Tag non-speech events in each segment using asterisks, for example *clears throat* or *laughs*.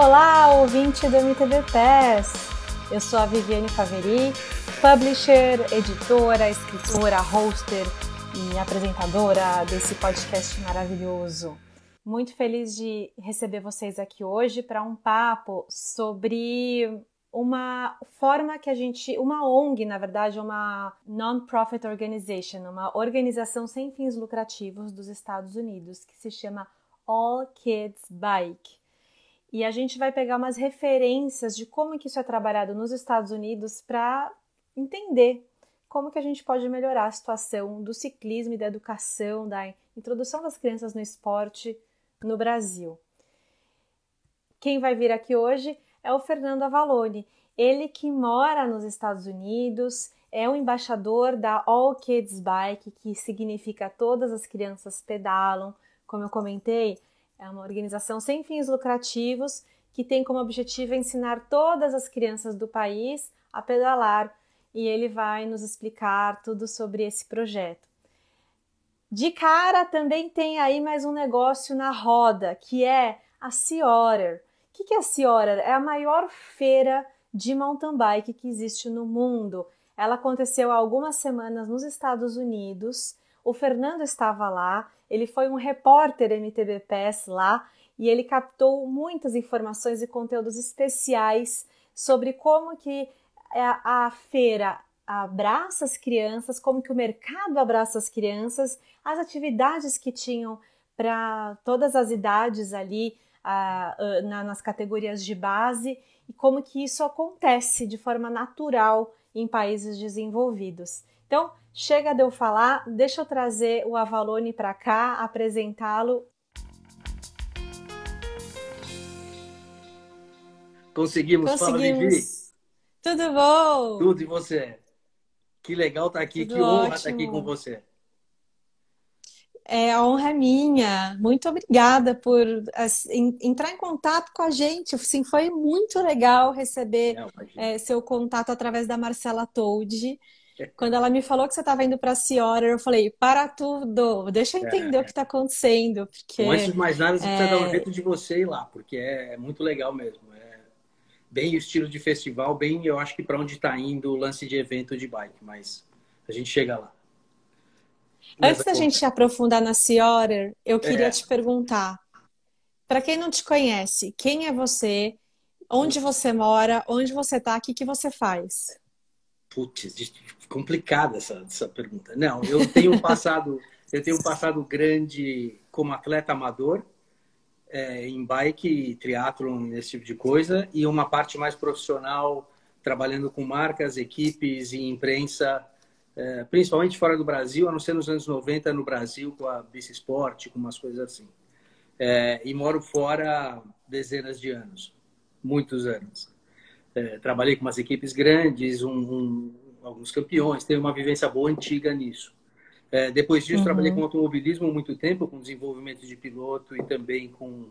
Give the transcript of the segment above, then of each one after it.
Olá, ouvinte do MTV Pass! Eu sou a Viviane Faveri, publisher, editora, escritora, hoster e apresentadora desse podcast maravilhoso. Muito feliz de receber vocês aqui hoje para um papo sobre uma forma que a gente, uma ONG, na verdade, uma non-profit organization, uma organização sem fins lucrativos dos Estados Unidos, que se chama All Kids Bike. E a gente vai pegar umas referências de como que isso é trabalhado nos Estados Unidos para entender como que a gente pode melhorar a situação do ciclismo e da educação, da introdução das crianças no esporte no Brasil. Quem vai vir aqui hoje é o Fernando Avalone. Ele que mora nos Estados Unidos, é o embaixador da All Kids Bike, que significa todas as crianças pedalam. Como eu comentei, é uma organização sem fins lucrativos que tem como objetivo ensinar todas as crianças do país a pedalar e ele vai nos explicar tudo sobre esse projeto. De cara também tem aí mais um negócio na roda, que é a Sea. O que é a Sea? É a maior feira de mountain bike que existe no mundo. Ela aconteceu há algumas semanas nos Estados Unidos. O Fernando estava lá ele foi um repórter MTBPS lá e ele captou muitas informações e conteúdos especiais sobre como que a, a feira abraça as crianças, como que o mercado abraça as crianças, as atividades que tinham para todas as idades ali na, nas categorias de base e como que isso acontece de forma natural em países desenvolvidos. Então, chega de eu falar, deixa eu trazer o Avalone para cá, apresentá-lo. Conseguimos, Conseguimos. fala Vivi. Tudo bom? Tudo e você? Que legal estar tá aqui, Tudo que honra estar tá aqui com você. É, a honra é minha. Muito obrigada por assim, entrar em contato com a gente. Assim, foi muito legal receber é, seu contato através da Marcela Toldi. Quando ela me falou que você estava indo para a Ciora, eu falei, para tudo, deixa eu entender é, o que está acontecendo. Porque, Bom, antes de mais nada, você é... precisa dar um jeito de você ir lá, porque é, é muito legal mesmo. É bem o estilo de festival, bem eu acho que para onde está indo o lance de evento de bike, mas a gente chega lá. Antes da gente aprofundar na Ciora, eu queria é. te perguntar, para quem não te conhece, quem é você, onde você mora, onde você está, o que, que você faz? Putz, complicada essa, essa pergunta. Não, eu tenho um passado, *laughs* eu tenho um passado grande como atleta amador é, em bike, triatlon, esse tipo de coisa, e uma parte mais profissional trabalhando com marcas, equipes e imprensa, é, principalmente fora do Brasil, a não ser nos anos 90 no Brasil com a Bici Sport, com umas coisas assim. É, e moro fora dezenas de anos, muitos anos. É, trabalhei com umas equipes grandes, um, um alguns campeões, tenho uma vivência boa antiga nisso. É, depois disso, uhum. trabalhei com automobilismo muito tempo, com desenvolvimento de piloto e também com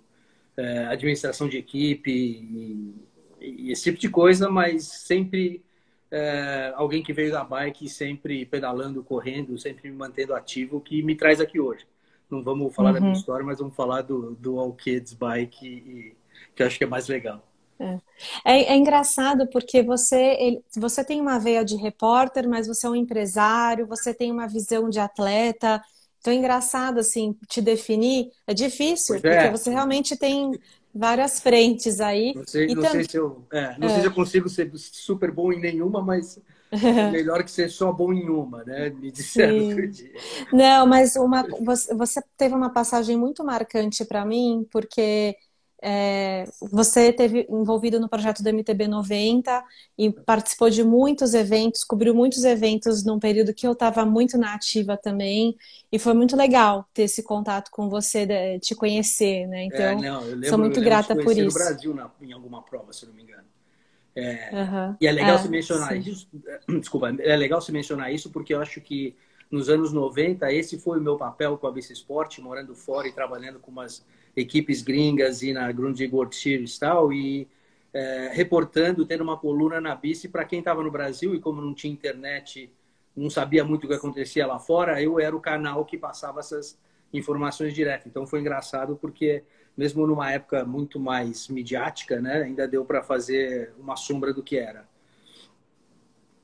é, administração de equipe e, e, esse tipo de coisa, mas sempre é, alguém que veio da bike, sempre pedalando, correndo, sempre me mantendo ativo, que me traz aqui hoje. Não vamos falar uhum. da minha uhum. história, mas vamos falar do, do All Kids Bike, e, que eu acho que é mais legal. É. É, é, engraçado porque você, ele, você tem uma veia de repórter, mas você é um empresário, você tem uma visão de atleta. Então é engraçado assim te definir. É difícil, é. porque você realmente tem várias frentes aí. Não sei, não sei, se, eu, é, não sei se eu consigo ser super bom em nenhuma, mas é *laughs* melhor que ser só bom em uma, né? Me disseram outro dia. Não, mas uma, você, você teve uma passagem muito marcante para mim, porque é, você teve envolvido no projeto do MTB 90 e participou de muitos eventos, cobriu muitos eventos num período que eu estava muito na ativa também, e foi muito legal ter esse contato com você, te conhecer, né? Então, é, não, lembro, sou muito grata por isso. no Brasil na, em alguma prova, se não me engano. É, uhum. E é legal é, você mencionar sim. isso. *clears throat* Desculpa, é legal você mencionar isso porque eu acho que nos anos 90 esse foi o meu papel com a Vice Sport, morando fora e trabalhando com umas equipes gringas e na Grundig World Series tal, e é, reportando, tendo uma coluna na bici para quem estava no Brasil e como não tinha internet, não sabia muito o que acontecia lá fora, eu era o canal que passava essas informações direto. Então foi engraçado porque mesmo numa época muito mais midiática, né, ainda deu para fazer uma sombra do que era.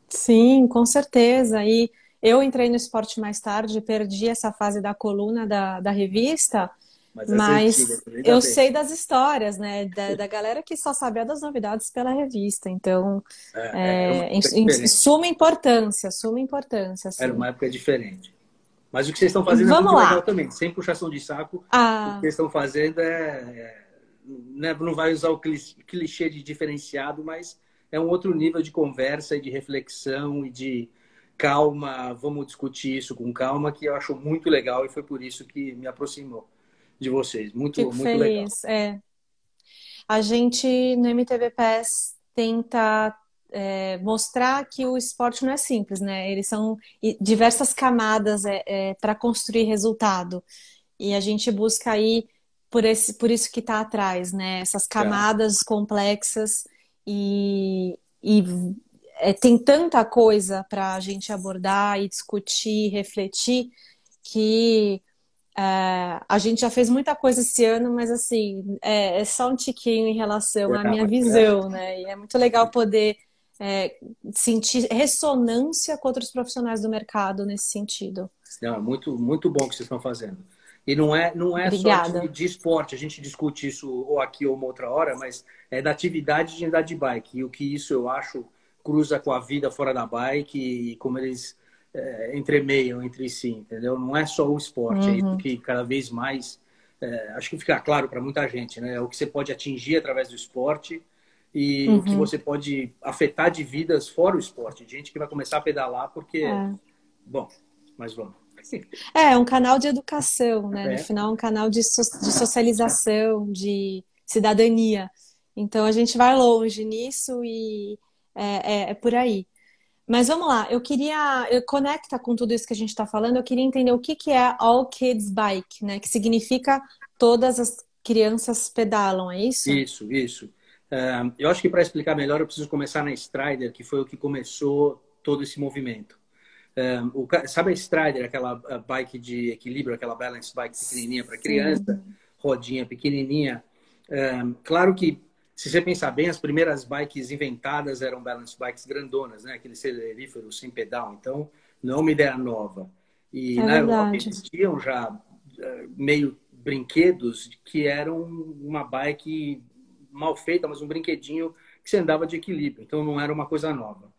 Sim, com certeza. E eu entrei no esporte mais tarde, perdi essa fase da coluna da, da revista, mas, mas eu sei das histórias, né? Da, da, galera que só sabia das novidades pela revista. Então, é, é, é em, em, suma importância, suma importância. Assim. Era uma época diferente. Mas o que vocês estão fazendo é Vamos é muito lá. legal também, sem puxação de saco. Ah. O que vocês estão fazendo é, é né, não vai usar o clichê de diferenciado, mas é um outro nível de conversa e de reflexão e de calma, vamos discutir isso com calma, que eu acho muito legal e foi por isso que me aproximou de vocês. Muito, Fico muito feliz. legal. É. A gente no MTV PES tenta é, mostrar que o esporte não é simples, né? Eles são diversas camadas é, é, para construir resultado. E a gente busca aí por, esse, por isso que está atrás, né? Essas camadas complexas e, e é, tem tanta coisa para a gente abordar e discutir, refletir, que é, a gente já fez muita coisa esse ano, mas assim, é, é só um tiquinho em relação à minha visão, né? E é muito legal poder é, sentir ressonância com outros profissionais do mercado nesse sentido. Não, muito, muito bom que vocês estão fazendo. E não é, não é só de, de, esporte, a gente discute isso ou aqui ou uma outra hora, mas é da atividade de andar de bike. E o que isso eu acho cruza com a vida fora da bike e como eles é, entremeiam entre si, entendeu? Não é só o esporte, uhum. é isso que cada vez mais, é, acho que fica claro para muita gente, né? É o que você pode atingir através do esporte e uhum. o que uhum. você pode afetar de vidas fora o esporte. Gente que vai começar a pedalar porque. É. Bom, mas vamos. É, *laughs* é um canal de educação, né? É. No final, um canal de, so de socialização, de cidadania. Então, a gente vai longe nisso e é, é, é por aí. Mas vamos lá, eu queria, eu conecta com tudo isso que a gente está falando, eu queria entender o que, que é All Kids Bike, né? Que significa todas as crianças pedalam, é isso? Isso, isso eu acho que para explicar melhor eu preciso começar na Strider, que foi o que começou todo esse movimento. o, sabe a Strider, aquela bike de equilíbrio, aquela balance bike pequenininha para criança, Sim. rodinha pequenininha? claro que se você pensar bem, as primeiras bikes inventadas eram balance bikes grandonas, né? Aquele celerífero sem pedal. Então, não é uma ideia nova. E é na verdade. Europa existiam já eh, meio brinquedos que eram uma bike mal feita, mas um brinquedinho que você andava de equilíbrio. Então não era uma coisa nova.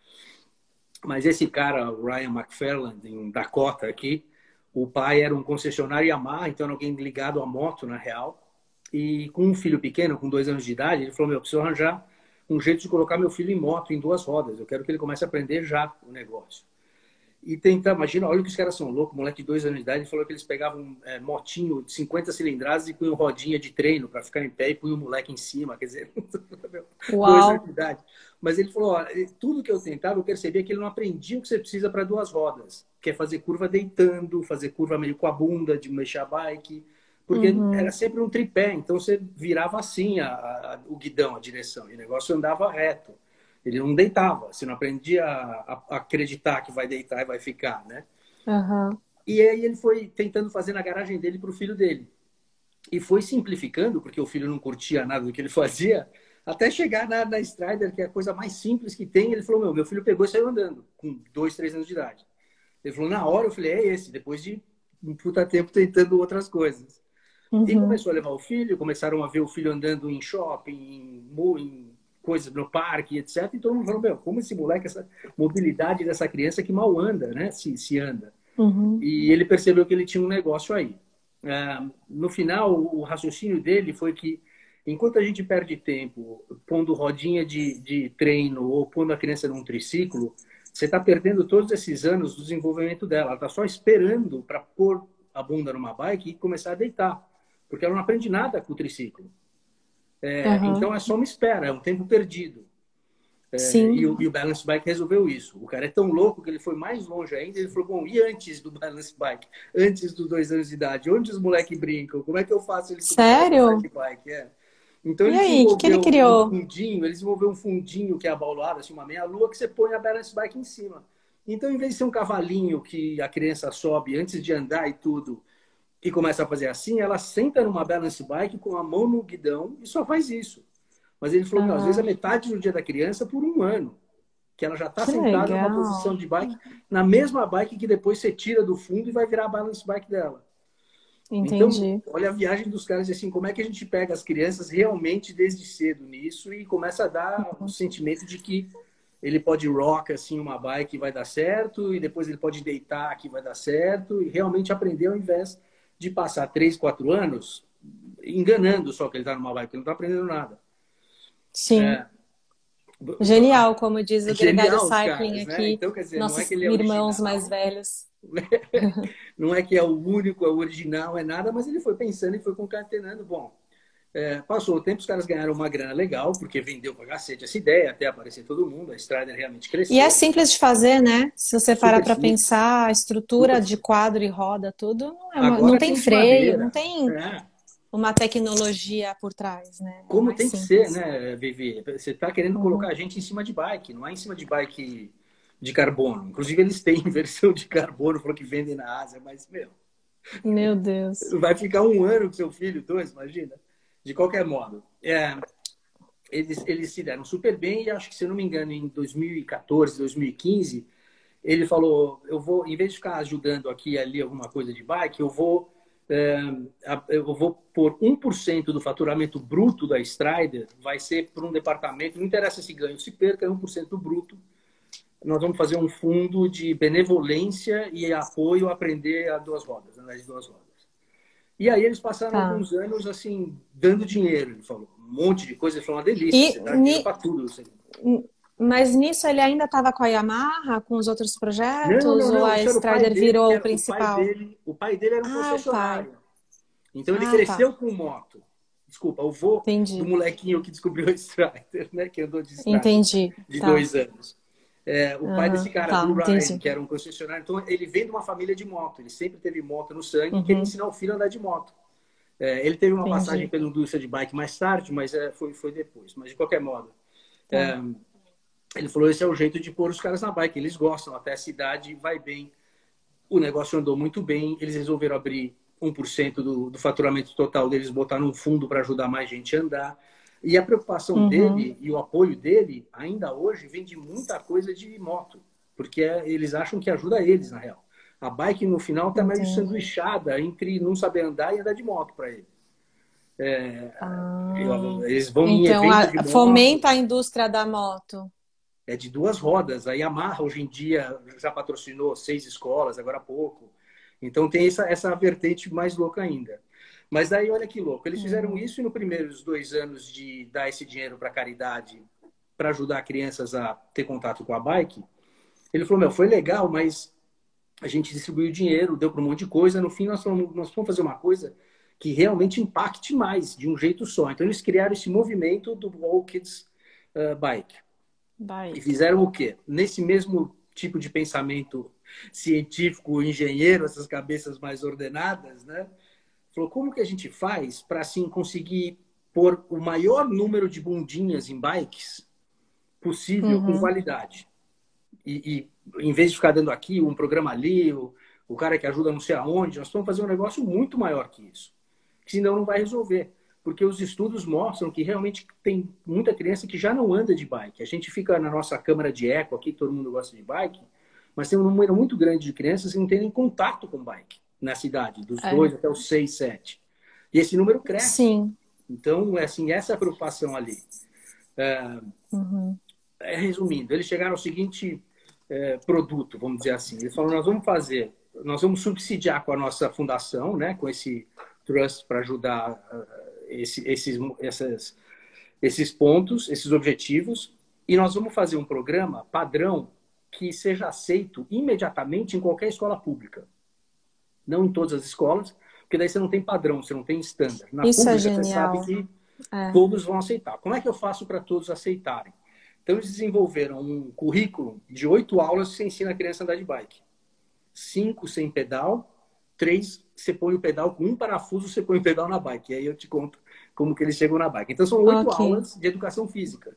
Mas esse cara, o Ryan McFarland, em Dakota aqui, o pai era um concessionário Yamaha, então era alguém ligado à moto, na real. E com um filho pequeno, com dois anos de idade, ele falou, meu, preciso arranjar um jeito de colocar meu filho em moto, em duas rodas. Eu quero que ele comece a aprender já o negócio e tentar, imagina, olha que os caras são loucos, moleque de dois anos de idade, falou que eles pegavam é, motinho de 50 cilindradas e punham rodinha de treino para ficar em pé e punham o moleque em cima, quer dizer, *laughs* Uau. dois anos de idade. Mas ele falou, ó, tudo que eu tentava, eu percebia que ele não aprendia o que você precisa para duas rodas, que é fazer curva deitando, fazer curva meio com a bunda, de mexer a bike, porque uhum. era sempre um tripé, então você virava assim a, a, o guidão, a direção, e o negócio andava reto. Ele não deitava, você não aprendia a, a acreditar que vai deitar e vai ficar, né? Uhum. E aí ele foi tentando fazer na garagem dele para o filho dele. E foi simplificando, porque o filho não curtia nada do que ele *laughs* fazia, até chegar na, na Strider, que é a coisa mais simples que tem. Ele falou: Meu, meu filho pegou e saiu andando, com dois, três anos de idade. Ele falou: Na hora, eu falei: É esse, depois de um puta tempo tentando outras coisas. Uhum. E começou a levar o filho, começaram a ver o filho andando em shopping, em, em coisas no parque, etc. Então, todo mundo falou, meu, como esse moleque, essa mobilidade dessa criança que mal anda, né? Se, se anda. Uhum. E ele percebeu que ele tinha um negócio aí. Uh, no final, o raciocínio dele foi que, enquanto a gente perde tempo pondo rodinha de, de treino ou pondo a criança num triciclo, você está perdendo todos esses anos do desenvolvimento dela. Ela está só esperando para pôr a bunda numa bike e começar a deitar. Porque ela não aprende nada com o triciclo. É, uhum. Então é só uma espera, é um tempo perdido. É, e, o, e, o, Balance Bike resolveu isso. O cara é tão louco que ele foi mais longe ainda. Ele falou: Bom, e antes do Balance Bike? Antes dos dois anos de idade? Onde os moleques brincam? Como é que eu faço ele Sério? Bike? É. Então, e aí, o que, ele criou? Um fundinho, ele desenvolveu um fundinho que é abaulado, assim, uma meia-lua, que você põe a Balance Bike em cima. Então, em vez de ser um cavalinho que a criança sobe antes de andar e tudo, e começa a fazer assim, ela senta numa balance bike com a mão no guidão e só faz isso. Mas ele falou, uhum. às vezes é metade do dia da criança por um ano. Que ela já está sentada legal. numa posição de bike, na mesma bike que depois você tira do fundo e vai virar a balance bike dela. Entendi. Então, olha a viagem dos caras assim, como é que a gente pega as crianças realmente desde cedo nisso e começa a dar o um sentimento de que ele pode rock assim uma bike e vai dar certo, e depois ele pode deitar que vai dar certo, e realmente aprender ao invés de passar três, quatro anos enganando só que ele está numa bike, ele não está aprendendo nada. Sim. É, Genial, como diz o é Gregário Cycling né? aqui, então, dizer, nossos é é irmãos mais velhos. *laughs* não é que é o único, é o original, é nada, mas ele foi pensando e foi concatenando. Bom, é, passou o tempo, os caras ganharam uma grana legal, porque vendeu pra cacete essa ideia, até aparecer todo mundo, a Strider realmente cresceu. E é simples de fazer, né? Se você parar para pensar, a estrutura Super de quadro e roda, tudo, não, é uma, não tem freio, madeira. não tem é. uma tecnologia por trás, né? Como tem simples. que ser, né, Vivi? Você está querendo uhum. colocar a gente em cima de bike, não é em cima de bike de carbono. Inclusive, eles têm *laughs* versão de carbono, falou que vendem na Ásia, mas, meu... Meu Deus. Vai ficar um ano com seu filho, dois, imagina. De qualquer modo, é, eles, eles se deram super bem e acho que, se não me engano, em 2014, 2015, ele falou, eu vou, em vez de ficar ajudando aqui e ali alguma coisa de bike, eu vou, é, eu vou pôr 1% do faturamento bruto da Strider, vai ser para um departamento, não interessa se ganho, se perca, é 1% do bruto. Nós vamos fazer um fundo de benevolência e apoio a aprender a duas rodas, andar de duas rodas. E aí eles passaram tá. alguns anos assim, dando dinheiro, ele falou. Um monte de coisa, ele falou uma delícia, e, você dá ni... para tudo. Assim. Mas nisso ele ainda estava com a Yamaha, com os outros projetos? Não, não, não, ou a Strider dele, virou o principal? O pai, dele, o pai dele era um ah, concessionário. Então ele ah, cresceu tá. com moto. Desculpa, o vô Entendi. do molequinho que descobriu a Strider, né? Que andou de Strider. Entendi. De tá. dois anos. É, o pai desse cara, tá, do Ryan, entendi. que era um concessionário, então ele vem de uma família de moto. Ele sempre teve moto no sangue uhum. e queria ensinar o filho a andar de moto. É, ele teve uma entendi. passagem pela indústria de bike mais tarde, mas é, foi, foi depois. Mas de qualquer modo, é, ele falou: esse é o jeito de pôr os caras na bike. Eles gostam, até a cidade vai bem. O negócio andou muito bem. Eles resolveram abrir 1% do, do faturamento total deles, botar num fundo para ajudar mais gente a andar. E a preocupação uhum. dele e o apoio dele, ainda hoje, vem de muita coisa de moto, porque é, eles acham que ajuda eles, na real. A bike, no final, está meio sanduichada entre não saber andar e andar de moto para ele. É, ah, eles vão então, a, fomenta a indústria da moto. É de duas rodas. A Yamaha, hoje em dia, já patrocinou seis escolas, agora há pouco. Então, tem essa, essa vertente mais louca ainda. Mas aí, olha que louco, eles fizeram uhum. isso e no primeiros dois anos de dar esse dinheiro para caridade, para ajudar crianças a ter contato com a bike, ele falou, meu, foi legal, mas a gente distribuiu dinheiro, deu para um monte de coisa, no fim nós vamos, nós vamos fazer uma coisa que realmente impacte mais, de um jeito só. Então eles criaram esse movimento do All Kids uh, Bike. Bike. E fizeram o quê? Nesse mesmo tipo de pensamento científico, engenheiro, essas cabeças mais ordenadas, né? Falou, como que a gente faz para assim conseguir pôr o maior número de bundinhas em bikes possível uhum. com qualidade? E, e, em vez de ficar dando aqui um programa ali, o, o cara que ajuda não sei aonde, nós vamos fazer um negócio muito maior que isso. Que senão não vai resolver. Porque os estudos mostram que realmente tem muita criança que já não anda de bike. A gente fica na nossa câmara de eco aqui, todo mundo gosta de bike, mas tem um número muito grande de crianças que não tem nem contato com bike na cidade, dos é. dois até os seis, sete. E esse número cresce. Sim. Então, é assim, essa preocupação ali. É, uhum. é, resumindo, eles chegaram ao seguinte é, produto, vamos dizer assim. Eles falaram, nós vamos fazer, nós vamos subsidiar com a nossa fundação, né, com esse trust para ajudar uh, esse, esses, essas, esses pontos, esses objetivos, e nós vamos fazer um programa padrão que seja aceito imediatamente em qualquer escola pública não em todas as escolas, porque daí você não tem padrão, você não tem estándar. Na Isso é pública, é você sabe que é. todos vão aceitar. Como é que eu faço para todos aceitarem? Então, eles desenvolveram um currículo de oito aulas que você ensina a criança a andar de bike. Cinco sem pedal, três você põe o pedal com um parafuso, você põe o pedal na bike. E aí eu te conto como que eles chegam na bike. Então, são oito okay. aulas de educação física.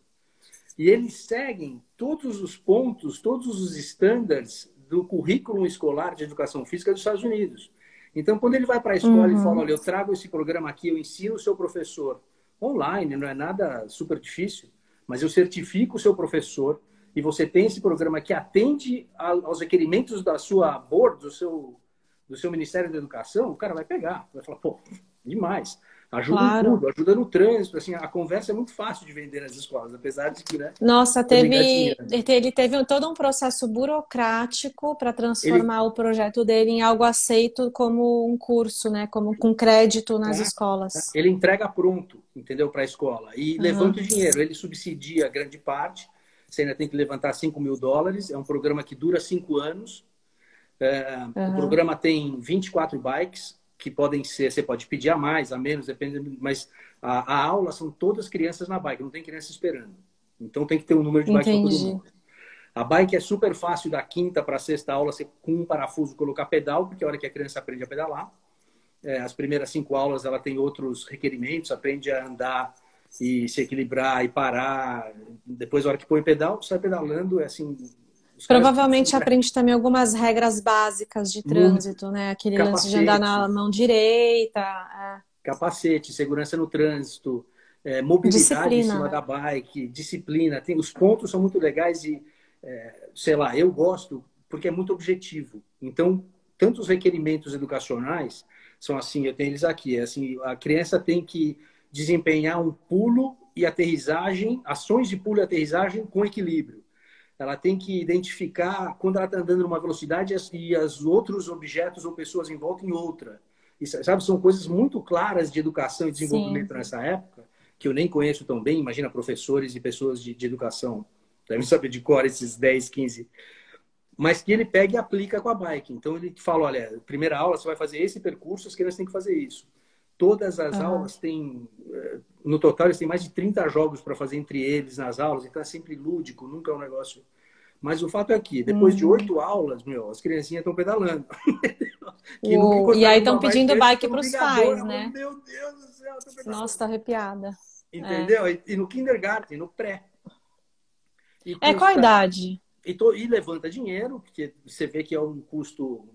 E eles seguem todos os pontos, todos os estándares do currículo escolar de educação física dos Estados Unidos. Então, quando ele vai para a escola uhum. e fala, olha, eu trago esse programa aqui, eu ensino o seu professor online, não é nada super difícil, mas eu certifico o seu professor e você tem esse programa que atende aos requerimentos da sua board, do seu, do seu Ministério da Educação, o cara vai pegar, vai falar, pô, demais. Ajuda claro. em tudo, ajuda no trânsito, assim, a conversa é muito fácil de vender nas escolas, apesar de que, né? Nossa, teve, ele teve todo um processo burocrático para transformar ele... o projeto dele em algo aceito como um curso, né? Como com crédito nas é, escolas. Ele entrega pronto, entendeu, para a escola e uhum. levanta o dinheiro. Ele subsidia grande parte. Você ainda tem que levantar 5 mil dólares. É um programa que dura cinco anos. É, uhum. O programa tem 24 bikes que podem ser, você pode pedir a mais, a menos, depende, mas a, a aula são todas crianças na bike, não tem criança esperando. Então tem que ter um número de bikes para todo mundo. A bike é super fácil da quinta para a sexta aula, você com um parafuso colocar pedal, porque é a hora que a criança aprende a pedalar. É, as primeiras cinco aulas ela tem outros requerimentos, aprende a andar e se equilibrar e parar. Depois, a hora que põe pedal, sai pedalando, é assim, Provavelmente aprende também algumas regras básicas de trânsito, Muito. né? Aquele Capacete. lance de andar na mão direita. É. Capacete, segurança no trânsito, é, mobilidade disciplina, em cima né? da bike, disciplina. Tem, os pontos são muito legais e, é, sei lá, eu gosto porque é muito objetivo. Então, tanto os requerimentos educacionais são assim, eu tenho eles aqui, é assim, a criança tem que desempenhar um pulo e aterrissagem, ações de pulo e aterrissagem com equilíbrio ela tem que identificar quando ela está andando numa velocidade e os outros objetos ou pessoas em volta em outra. Isso, sabe, são coisas muito claras de educação e desenvolvimento Sim. nessa época, que eu nem conheço tão bem. Imagina professores e pessoas de, de educação, devem saber de cor esses 10, 15. Mas que ele pega e aplica com a bike. Então ele fala: olha, primeira aula você vai fazer esse percurso, as crianças têm que fazer isso. Todas as uhum. aulas têm, eh, no total, eles têm mais de 30 jogos para fazer entre eles nas aulas, então é sempre lúdico, nunca é um negócio. Mas o fato é que, depois uhum. de oito aulas, meu, as criancinhas estão pedalando. *laughs* e aí estão pedindo bike para os pais, né? Meu Deus do céu, Nossa, tá arrepiada. Entendeu? É. E no kindergarten, no pré. é qual a idade? E, to, e levanta dinheiro, porque você vê que é um custo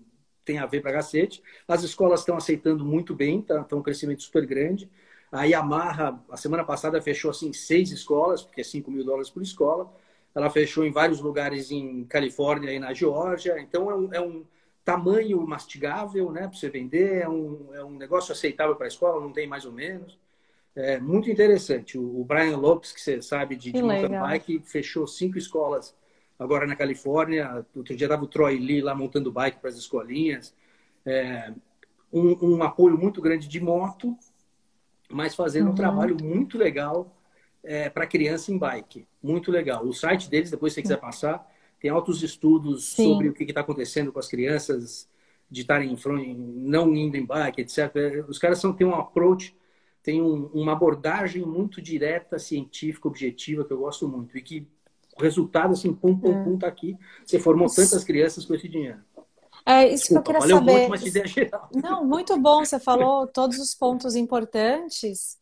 tem a ver para cacete. As escolas estão aceitando muito bem, tá, tá um crescimento super grande. A Yamaha, a semana passada, fechou assim seis escolas, porque é 5 mil dólares por escola. Ela fechou em vários lugares em Califórnia e na Geórgia. Então, é um, é um tamanho mastigável né, para você vender, é um, é um negócio aceitável para a escola, não tem mais ou menos. É muito interessante. O, Brian Lopes, que você sabe de, de mountain bike, fechou cinco escolas agora na Califórnia. Outro dia estava o Troy Lee lá montando bike para as escolinhas. É, um, um, apoio muito grande de moto, mas fazendo uhum. um trabalho muito legal é, para criança em bike. Muito legal. O site deles, depois se você quiser passar, tem altos estudos Sim. sobre o que está acontecendo com as crianças de estarem não indo em bike, etc. Os caras são, têm um approach, têm um, uma abordagem muito direta, científica, objetiva, que eu gosto muito. E que o resultado, assim, pum, pum, é. pum, tá aqui. Você formou tantas crianças com esse dinheiro. É isso Desculpa, que eu queria saber. Muito. Não, muito bom. Você falou todos os pontos importantes.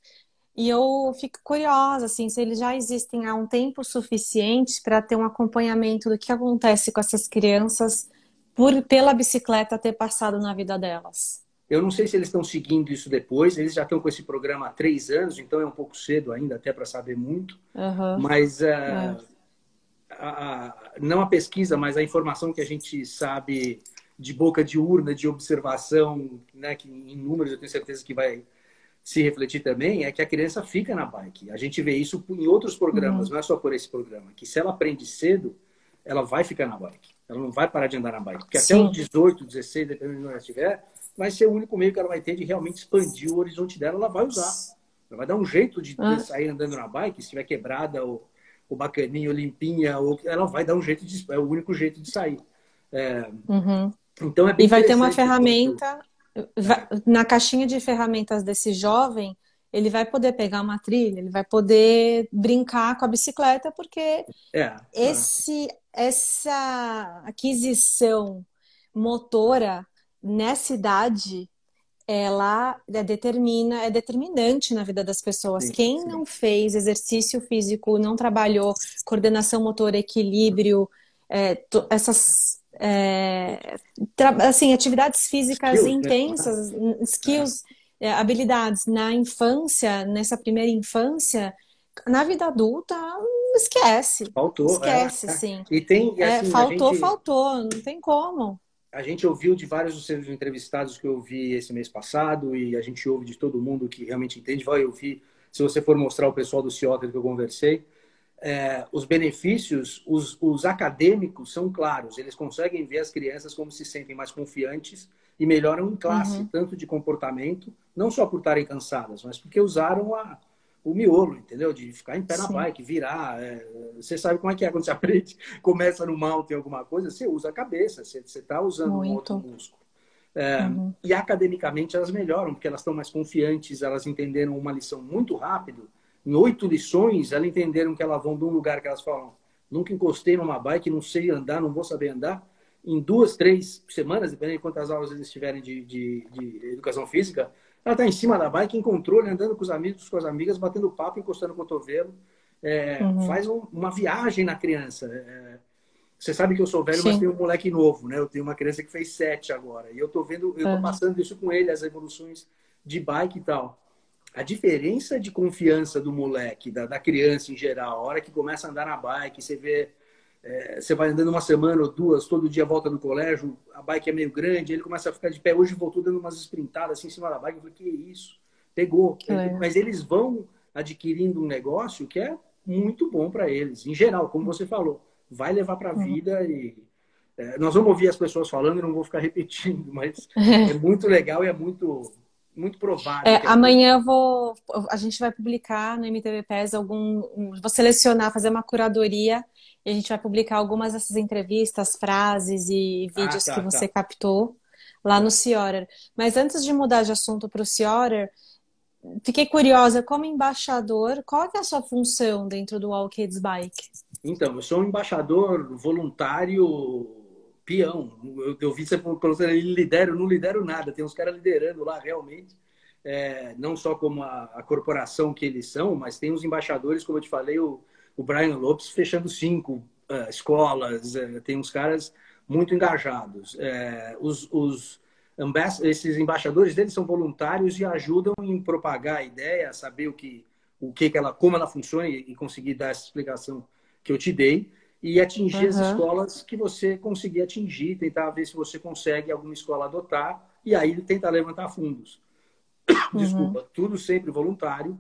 E eu fico curiosa, assim, se eles já existem há um tempo suficiente para ter um acompanhamento do que acontece com essas crianças por pela bicicleta ter passado na vida delas. Eu não sei se eles estão seguindo isso depois. Eles já estão com esse programa há três anos, então é um pouco cedo ainda até para saber muito. Uhum. Mas uh, é a, não a pesquisa, mas a informação que a gente sabe de boca de urna, de observação, né, que em números eu tenho certeza que vai se refletir também, é que a criança fica na bike. A gente vê isso em outros programas, uhum. não é só por esse programa, que se ela aprende cedo, ela vai ficar na bike. Ela não vai parar de andar na bike. Porque Sim. até os 18, 16, dependendo de onde ela estiver, vai ser o único meio que ela vai ter de realmente expandir o horizonte dela, ela vai usar. Ela vai dar um jeito de ah. sair andando na bike, se estiver quebrada ou ou bacaninha, ou limpinha, ou ela vai dar um jeito de é o único jeito de sair. É, uhum. Então é bem E vai ter uma ferramenta vai, na caixinha de ferramentas desse jovem. Ele vai poder pegar uma trilha, ele vai poder brincar com a bicicleta, porque é, esse, é. essa aquisição motora nessa idade ela é, determina, é determinante na vida das pessoas. Sim, Quem sim. não fez exercício físico, não trabalhou coordenação motora, equilíbrio, é, essas, é, assim, atividades físicas skills, né? intensas, né? skills, é. habilidades na infância, nessa primeira infância, na vida adulta, esquece. Faltou. Esquece, é. sim. E tem, e assim, faltou, gente, faltou, não tem como. A gente ouviu de vários dos seus entrevistados que eu vi esse mês passado, e a gente ouve de todo mundo que realmente entende, vai ouvir, se você for mostrar o pessoal do Ciota que eu conversei, é, os benefícios, os, os, acadêmicos são claros, eles conseguem ver as crianças como se sentem mais confiantes e melhoram em classe, uhum. tanto de comportamento, não só por estarem cansadas, mas porque usaram a, o miolo, entendeu? De ficar em pé Sim. na bike, virar. É, você sabe como é que é quando você *laughs* aprende, começa no mountain alguma coisa, você usa a cabeça, você está usando Muito. um outro músculo. É, uhum. E academicamente elas melhoram, porque elas estão mais confiantes, elas entenderam uma lição muito rápido em oito lições, elas entenderam que elas vão de um lugar que elas falam, nunca encostei numa bike, não sei andar, não vou saber andar. Em duas, três semanas, dependendo de quantas aulas eles tiverem de, de, de educação física, ela está em cima da bike, em controle, andando com os amigos, com as amigas, batendo papo, encostando o cotovelo. É, uhum. Faz um, uma viagem na criança. É, você sabe que eu sou velho, Sim. mas tenho um moleque novo, né? Eu tenho uma criança que fez sete agora. E eu tô vendo, eu tô uhum. passando isso com ele, as evoluções de bike e tal a diferença de confiança do moleque, da, da, criança em geral, a hora que começa a andar na bike, você vê, é, você vai andando uma semana ou duas, todo dia volta do colégio, a bike é meio grande, ele começa a ficar de pé. Hoje voltou dando umas sprintadas assim em cima da bike. Eu falei, que isso? Pegou. É. Mas eles vão adquirindo um negócio que é muito bom para eles, em geral, como você falou. Vai levar para a uhum. vida e. É, nós vamos ouvir as pessoas falando e não vou ficar *laughs* repetindo, mas *laughs* é muito legal e é muito muito provável. É, amanhã eu vou, a gente vai publicar no MTV PES algum, vou selecionar, fazer uma curadoria e a gente vai publicar algumas dessas entrevistas, frases e vídeos ah, tá, que você tá. captou lá no Ciorer. Mas antes de mudar de assunto para o Ciorer, fiquei curiosa, como embaixador, qual é a sua função dentro do All Kids Bike? Então, eu sou um embaixador voluntário peão. Eu, eu vi você falando, ele lidera, eu não lidero nada. Tem uns caras liderando lá realmente. É, não só como a, a, corporação que eles são, mas tem os embaixadores, como eu te falei, o, o Brian Lopes fechando cinco uh, escolas, uh, tem uns caras muito engajados. Uh, os, os esses embaixadores deles são voluntários e ajudam em propagar a ideia, saber o que, o que, que ela, como ela funciona e, e conseguir dar essa explicação que eu te dei e atingir uhum. as escolas que você conseguir atingir, tentar ver se você consegue alguma escola adotar e aí tentar levantar fundos. *coughs* Uhum. Desculpa, tudo sempre voluntário.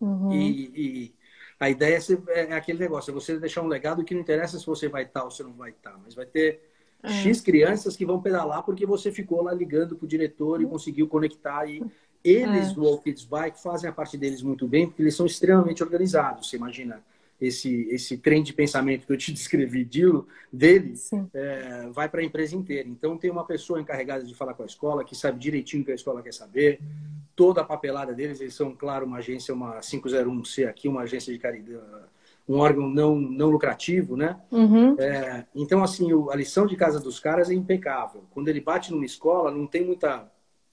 Uhum. E, e, a ideia é, é, aquele negócio, é você deixar um legado que não interessa se você vai estar ou se não vai estar, mas vai ter é. X crianças que vão pedalar porque você ficou lá ligando para o diretor e conseguiu conectar. E eles é. do All Kids Bike fazem a parte deles muito bem, porque eles são extremamente organizados. Você imagina esse, esse trem de pensamento que eu te *laughs* descrevi Dilo, dele, é, vai para a empresa inteira. Então, tem uma pessoa encarregada de falar com a escola, que sabe direitinho o que a escola quer saber, toda a papelada deles, eles são, claro, uma agência, uma 501C aqui, uma agência de caridade, um órgão não, não lucrativo, né? Uhum. É, então, assim, a lição de casa dos caras é impecável. Quando ele bate numa escola, não tem muita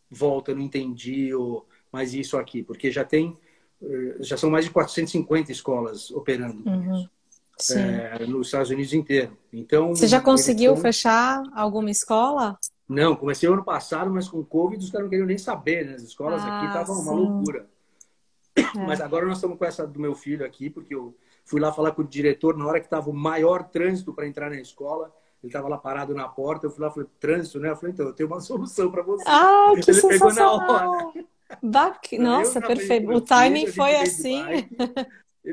volta, não entendi, ou mais isso aqui, porque já tem já são mais de 450 escolas operando uhum. é, nos Estados Unidos inteiro. Então, você já conseguiu estão... fechar alguma escola? Não, comecei ano passado, mas com o Covid os caras não queriam nem saber, né? As escolas ah, aqui estavam uma loucura. É. Mas agora nós estamos com essa do meu filho aqui, porque eu fui lá falar com o diretor na hora que estava o maior trânsito para entrar na escola. Ele estava lá parado na porta, eu fui lá e falei, trânsito, né? Eu falei, então, eu tenho uma *laughs* solução para você. Ah, que Ele pegou na hora. Bac... Nossa, perfeito. O timing foi assim.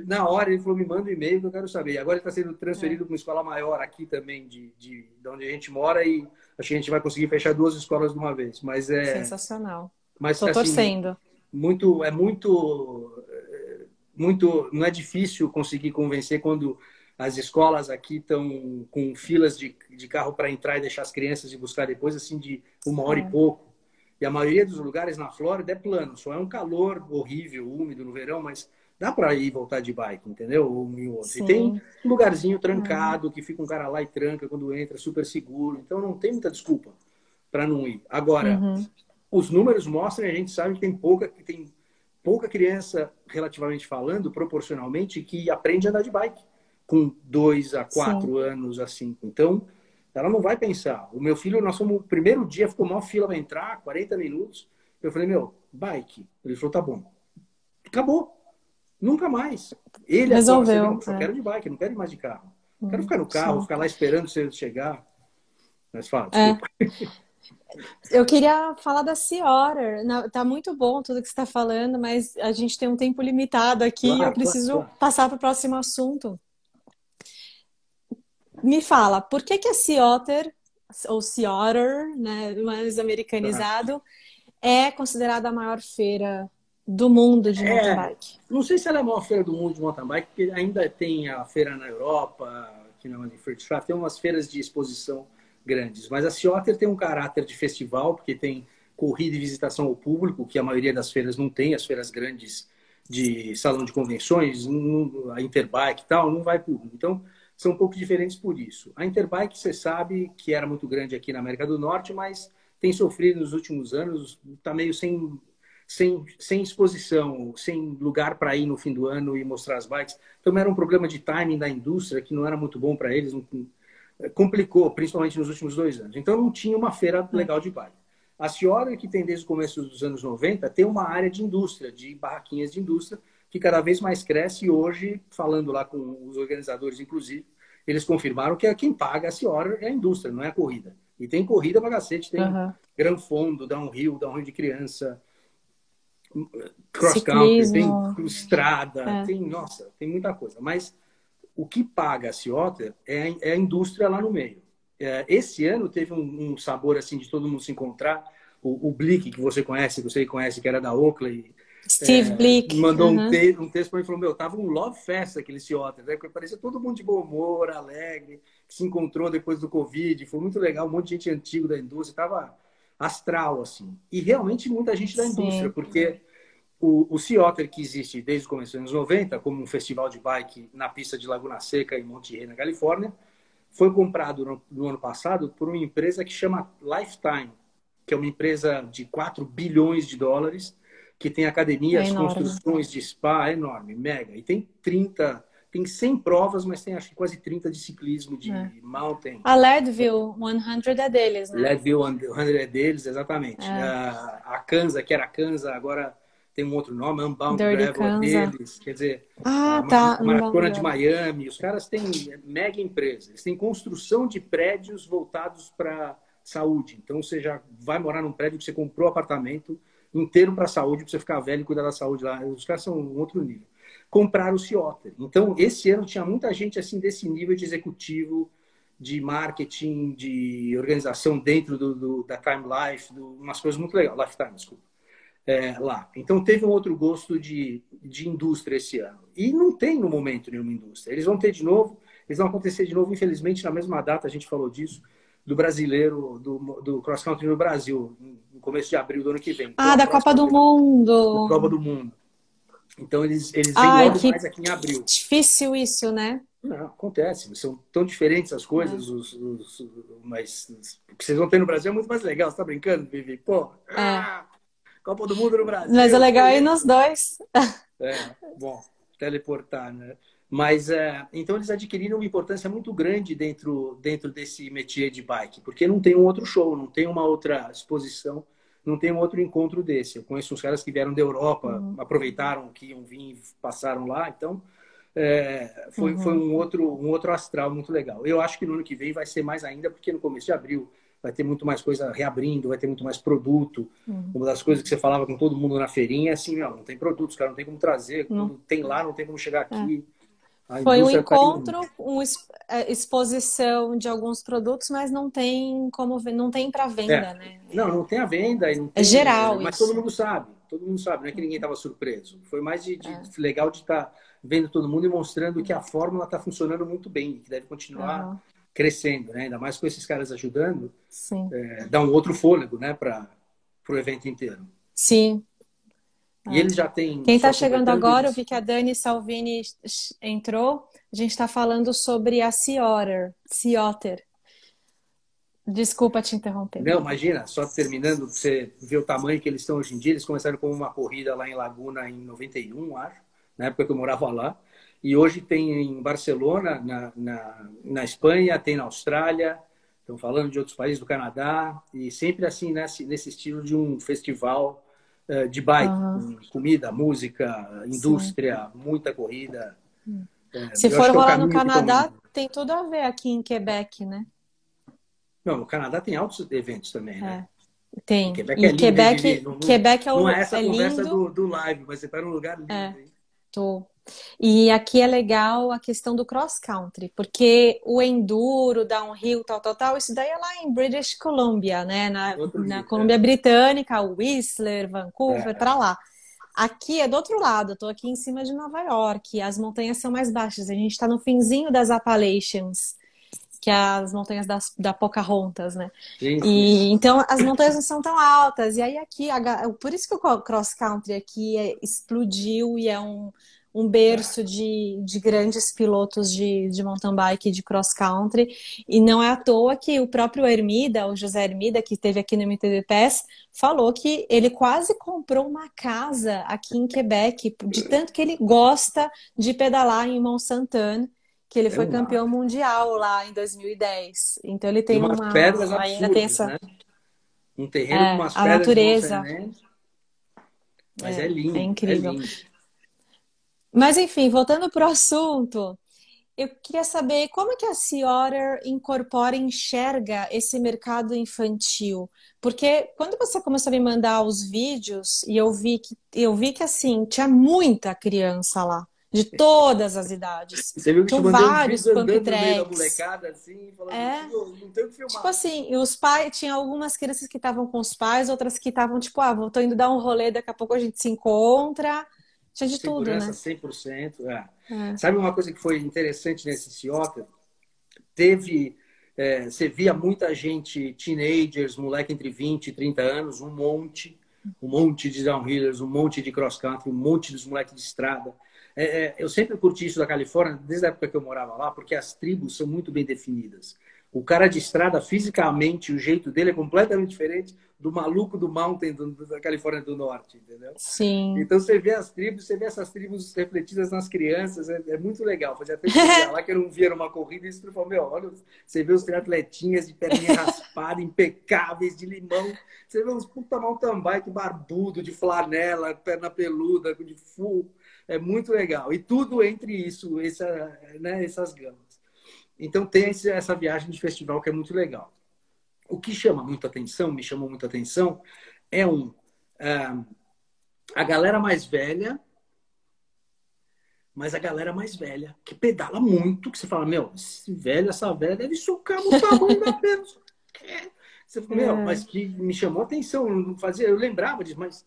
Na hora ele falou, me manda um e-mail que eu quero saber. Agora ele está sendo transferido é. para uma escola maior aqui também, de, de, de, onde a gente mora, e acho que a gente vai conseguir fechar duas escolas de uma vez. Mas é. Sensacional. Mas, Tô assim, torcendo. Muito, é muito, muito. Não é difícil conseguir convencer quando as escolas aqui estão com filas de, de carro para entrar e deixar as crianças e buscar depois, assim, de uma hora é. e pouco. E a maioria dos lugares na Flórida é plano, só é um calor horrível, úmido no verão, mas dá para ir e voltar de bike, entendeu? Um e outro. E tem um lugarzinho trancado uhum. que fica um cara lá e tranca quando entra, super seguro. Então não tem muita desculpa para não ir. Agora, uhum. os números mostram e a gente sabe que tem pouca, que tem pouca criança, relativamente falando, proporcionalmente, que aprende a andar de bike com dois a quatro Sim. anos, a cinco. Então, Ela não vai pensar. O meu filho, nós fomos, o primeiro dia ficou mal fila para entrar, 40 minutos. Eu falei, meu, bike. Ele falou, tá bom. Acabou. Nunca mais. Ele resolveu. Agora, só é. quero de bike, não quero mais de carro. Quero ficar no carro, Sim. ficar lá esperando você chegar. Mas fala, é. *laughs* Eu queria falar da Sea Otter. Tá muito bom tudo que você está falando, mas a gente tem um tempo limitado aqui. Claro, eu preciso claro, claro. passar para o próximo assunto. Me fala, por que, que a Sea Otter, ou Sea Otter, né, mais americanizado, é considerada a maior feira do mundo de é, mountain bike? Não sei se ela é a maior feira do mundo de mountain bike, porque ainda tem a feira na Europa, que não é de tem umas feiras de exposição grandes. Mas a Ciotter tem um caráter de festival, porque tem corrida e visitação ao público, que a maioria das feiras não tem, as feiras grandes de salão de convenções, a Interbike e tal, não vai público. Então, são um pouco diferentes por isso. A Interbike, você sabe que era muito grande aqui na América do Norte, mas tem sofrido nos últimos anos, está meio sem, sem, sem exposição, sem lugar para ir no fim do ano e mostrar as bikes. Então, era um problema de timing da indústria que não era muito bom para eles, não, complicou, principalmente nos últimos dois anos. Então não tinha uma feira legal de bike. A Ciora, que tem desde o começo dos anos 90, tem uma área de indústria, de barraquinhas de indústria, que cada vez mais cresce e hoje, falando lá com os organizadores, inclusive, eles confirmaram que é quem paga a Ciora é a indústria, não é a corrida. E tem corrida pra cacete, tem uhum. Gran Fondo, Downhill, Downhill de criança, cross country, tem estrada, é. tem, nossa, tem muita coisa. Mas o que paga a Ciotter é, é, a indústria lá no meio. É, esse ano teve um, um, sabor assim de todo mundo se encontrar. O, o Blick, que você conhece, que você conhece, que era da Oakley. Steve é, Blick. Mandou uhum. um, te, um, texto para mim e falou: Meu, tava um love fest aquele Ciotter, né? Porque parecia todo mundo de bom humor, alegre, que se encontrou depois do Covid. Foi muito legal, um monte de gente antigo da indústria, tava astral, assim. E realmente muita gente da indústria, Sim. porque o, o Sea Otter, que existe desde o começo dos anos 90, como um festival de bike na pista de Laguna Seca, em Monterey, na Califórnia, foi comprado no, no, ano passado por uma empresa que chama Lifetime, que é uma empresa de 4 bilhões de dólares, que tem academias, é construções de spa, é enorme, mega. E tem 30, tem 100 provas, mas tem acho que quase 30 de ciclismo, de é. mountain. A Leadville 100 é deles, né? Leadville 100 é deles, exatamente. É. A, a Kanza, que era a Kanza, agora tem um outro nome, Unbound Dirty Gravel é deles, quer dizer, ah, tá. Maratona de Miami, os caras têm mega empresas, eles têm construção de prédios voltados para saúde. Então você já vai morar num prédio que você comprou apartamento inteiro para saúde, para você ficar velho e cuidar da saúde lá. Os caras são um outro nível. Compraram o Ciotter. Então, esse ano tinha muita gente assim desse nível de executivo, de marketing, de organização dentro do, do da Time Life, do, umas coisas muito legais. Lifetime, desculpa é, lá. Então teve um outro gosto de, de indústria esse ano. E não tem no momento nenhuma indústria. Eles vão ter de novo, eles vão acontecer de novo, infelizmente, na mesma data, a gente falou disso, do brasileiro, do, do cross country no Brasil, no começo de abril do ano que vem. Ah, da Copa do Mundo. Da Copa do Mundo. Então eles, eles vêm Ai, logo mais aqui em abril. Difícil isso, né? Não, acontece. São tão diferentes as coisas, é. os, os, mas o que vocês vão ter no Brasil é muito mais legal. Você tá brincando, Vivi? Pô, é. ah, Copa do Mundo no Brasil. Mas é legal ir nos dois. É, bom, teleportar, né? Mas, é, então, eles adquiriram uma importância muito grande dentro, dentro desse métier de bike, porque não tem um outro show, não tem uma outra exposição, não tem um outro encontro desse. Eu conheço uns caras que vieram da Europa, uhum. aproveitaram que iam vir, passaram lá, então é, foi, uhum. foi um, outro, um outro astral muito legal. Eu acho que no ano que vem vai ser mais ainda, porque no começo de abril vai ter muito mais coisa reabrindo, vai ter muito mais produto. Uhum. Uma das coisas que você falava com todo mundo na feirinha é assim, não, não tem produtos, cara, não tem como trazer, uhum. tem lá, não tem como chegar aqui. É. Foi um encontro, tá uma é, exposição de alguns produtos, mas não tem como não tem para venda, é. né? Não, não tem a venda. É tem, é geral. Mas isso. todo mundo sabe, todo mundo sabe, não é que ninguém estava surpreso. Foi mais de, de é. legal de estar tá vendo todo mundo e mostrando que a fórmula está funcionando muito bem, que deve continuar uhum crescendo, né? ainda mais com esses caras ajudando, é, dá um outro fôlego né? para o evento inteiro. Sim. E ele já tem. Quem está chegando agora, eu vi que a Dani Salvini entrou. A gente está falando sobre a Sea Otter. Sea Otter. Desculpa te interromper. Não, imagina, só terminando, você ver o tamanho que eles estão hoje em dia. Eles começaram com uma corrida lá em Laguna em 91, acho, na época que eu morava lá. E hoje tem em Barcelona, na, na, na Espanha, tem na Austrália, estão falando de outros países do Canadá e sempre assim nesse, nesse estilo de um festival de bike, uhum. comida, música, indústria, Sim. muita corrida. É, Se for é rolar no Canadá, tem tudo a ver aqui em Quebec, né? Não, no Canadá tem altos eventos também, né? É. Tem. Quebec, é lindo, Quebec, não, Quebec é o Não é essa é conversa do, do, live, mas você está num lugar lindo. É. Tô. E aqui é legal a questão do cross country, porque o enduro, downhill, tal, tal, tal, isso daí é lá em British Columbia, né? Na, na Colômbia é. Britânica, Whistler, Vancouver, é. para lá. Aqui é do outro lado, eu tô aqui em cima de Nova York, as montanhas são mais baixas, a gente está no finzinho das Appalachians, que é as montanhas das, da Pocahontas, né? Sim, sim. E, então as montanhas não são tão altas, e aí aqui, por isso que o cross country aqui é, explodiu e é um um berço de, de grandes pilotos de, de mountain bike de cross country. E não é à toa que o próprio Hermida, o José Hermida, que esteve aqui no MTB Pass, falou que ele quase comprou uma casa aqui em Quebec, de tanto que ele gosta de pedalar em Mont Saint-Anne que ele foi campeão mundial lá em 2010. Então ele tem e umas uma pedras absurdas, ainda tem essa né? um terreno é, com umas a pedras natureza. Mas é, é lindo, é incrível. É lindo. Mas enfim, voltando para o assunto, eu queria saber como é que a Sea incorpora e enxerga esse mercado infantil. Porque quando você começou a me mandar os vídeos e eu vi que eu vi que assim, tinha muita criança lá. De *laughs* todas as idades. Você viu que Tinham vários um pump tracks. molecada, assim, falando, é. não tem o que filmar. Tipo assim, os pais, tinha algumas crianças que estavam com os pais, outras que estavam tipo, ah, tô indo dar um rolê, daqui a pouco a gente se encontra. Tinha de Segurança tudo, né? 100%. É. É. Sabe uma coisa que foi interessante nesse Ciota? Teve... É, você via muita gente, teenagers, moleque entre 20 e 30 anos, um monte, um monte de downhillers, um monte de cross-country, um monte dos moleques de estrada. É, é, eu sempre curti isso da Califórnia, desde a época que eu morava lá, porque as tribos são muito bem definidas. O cara de estrada, fisicamente, o jeito dele é completamente diferente do maluco do mountain do, da Califórnia do Norte, entendeu? Sim. Então você vê as tribos, você vê essas tribos refletidas nas crianças, é, é muito legal. Fazia tempo lá que eu não via numa corrida e isso falou, meu, olha, você vê os triatletinhas de perninha raspada, impecáveis, de limão. Você vê uns puta mountain bike barbudo, de flanela, perna peluda, de full. É muito legal. E tudo entre isso, essa, né, essas gamas. Então tem essa viagem de festival que é muito legal. O que chama muita atenção, me chamou muita atenção, é um uh, a galera mais velha, mas a galera mais velha, que pedala muito, que você fala, meu, esse velho, essa velha deve socar no tamanho da perna. *laughs* Você fala, meu, é. mas que me chamou a atenção, eu não fazia, eu lembrava disso, mas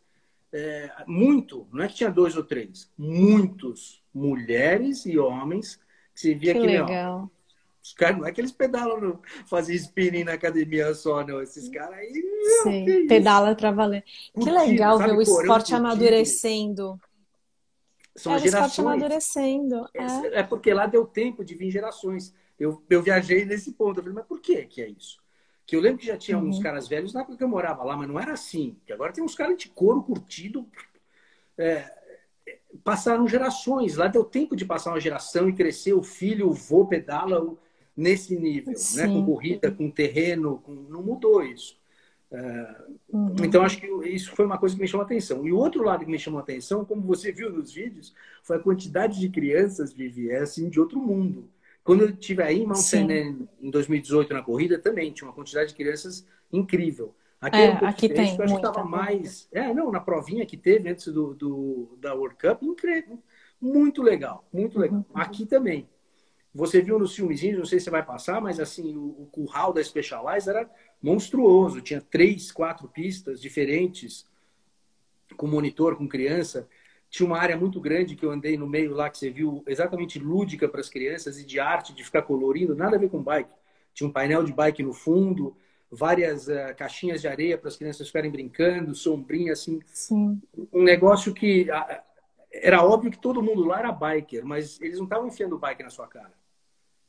é, muito, não é que tinha dois ou três, muitos mulheres e homens que você via que, que legal. Meu, os caras não é que eles pedalam, no, fazem spinning na academia só, não. Esses caras aí. Sim, que pedala pra valer. Que legal ver o esporte amadurecendo. São é, gerações. o esporte amadurecendo. É. é porque lá deu tempo de vir gerações. Eu, eu viajei nesse ponto. Eu falei, mas por que que é isso? Que eu lembro que já tinha uhum. uns caras velhos na época que eu morava lá, mas não era assim. Que agora tem uns caras de couro curtido. É, passaram gerações. Lá deu tempo de passar uma geração e crescer. O filho, o vô pedala, nesse nível, né? com corrida, com terreno, com... não mudou isso. Uh, uhum. Então, acho que isso foi uma coisa que me chamou a atenção. E o outro lado que me chamou a atenção, como você viu nos vídeos, foi a quantidade de crianças, Vivi, é assim, de outro mundo. Quando eu estive aí em Mount em 2018, na corrida, também tinha uma quantidade de crianças incrível. Aqui, é, é um aqui tem. Eu acho que estava mais. É, não, na provinha que teve antes do, do, da World Cup, incrível. Muito legal, muito legal. Uhum. Aqui também. Você viu nos filmezinhos, não sei se você vai passar, mas assim, o, o curral da Specialized era monstruoso. Tinha três, quatro pistas diferentes, com monitor, com criança. Tinha uma área muito grande que eu andei no meio lá, que você viu, exatamente lúdica para as crianças e de arte, de ficar colorindo, nada a ver com bike. Tinha um painel de bike no fundo, várias uh, caixinhas de areia para as crianças ficarem brincando, sombrinha, assim. Sim. Um negócio que uh, era óbvio que todo mundo lá era biker, mas eles não estavam enfiando bike na sua cara.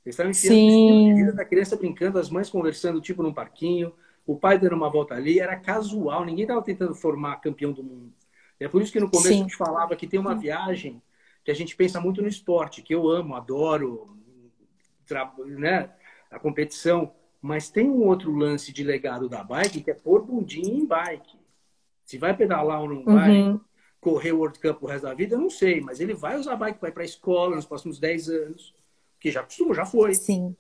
Eles estavam enfiando a vida da criança brincando, as mães conversando, tipo, num parquinho, o pai dando uma volta ali, era casual, ninguém estava tentando formar campeão do mundo. É por isso que no começo Sim. a gente falava que tem uma viagem que a gente pensa muito no esporte, que eu amo, adoro, né, a competição, Mas tem um outro lance de legado da bike que é pôr bundinha em bike. Se vai pedalar ou não vai, uhum. correr o World Cup o resto da vida, eu não sei. Mas ele vai usar bike para ir para a escola nos próximos 10 anos. Que já costuma, já foi. Sim.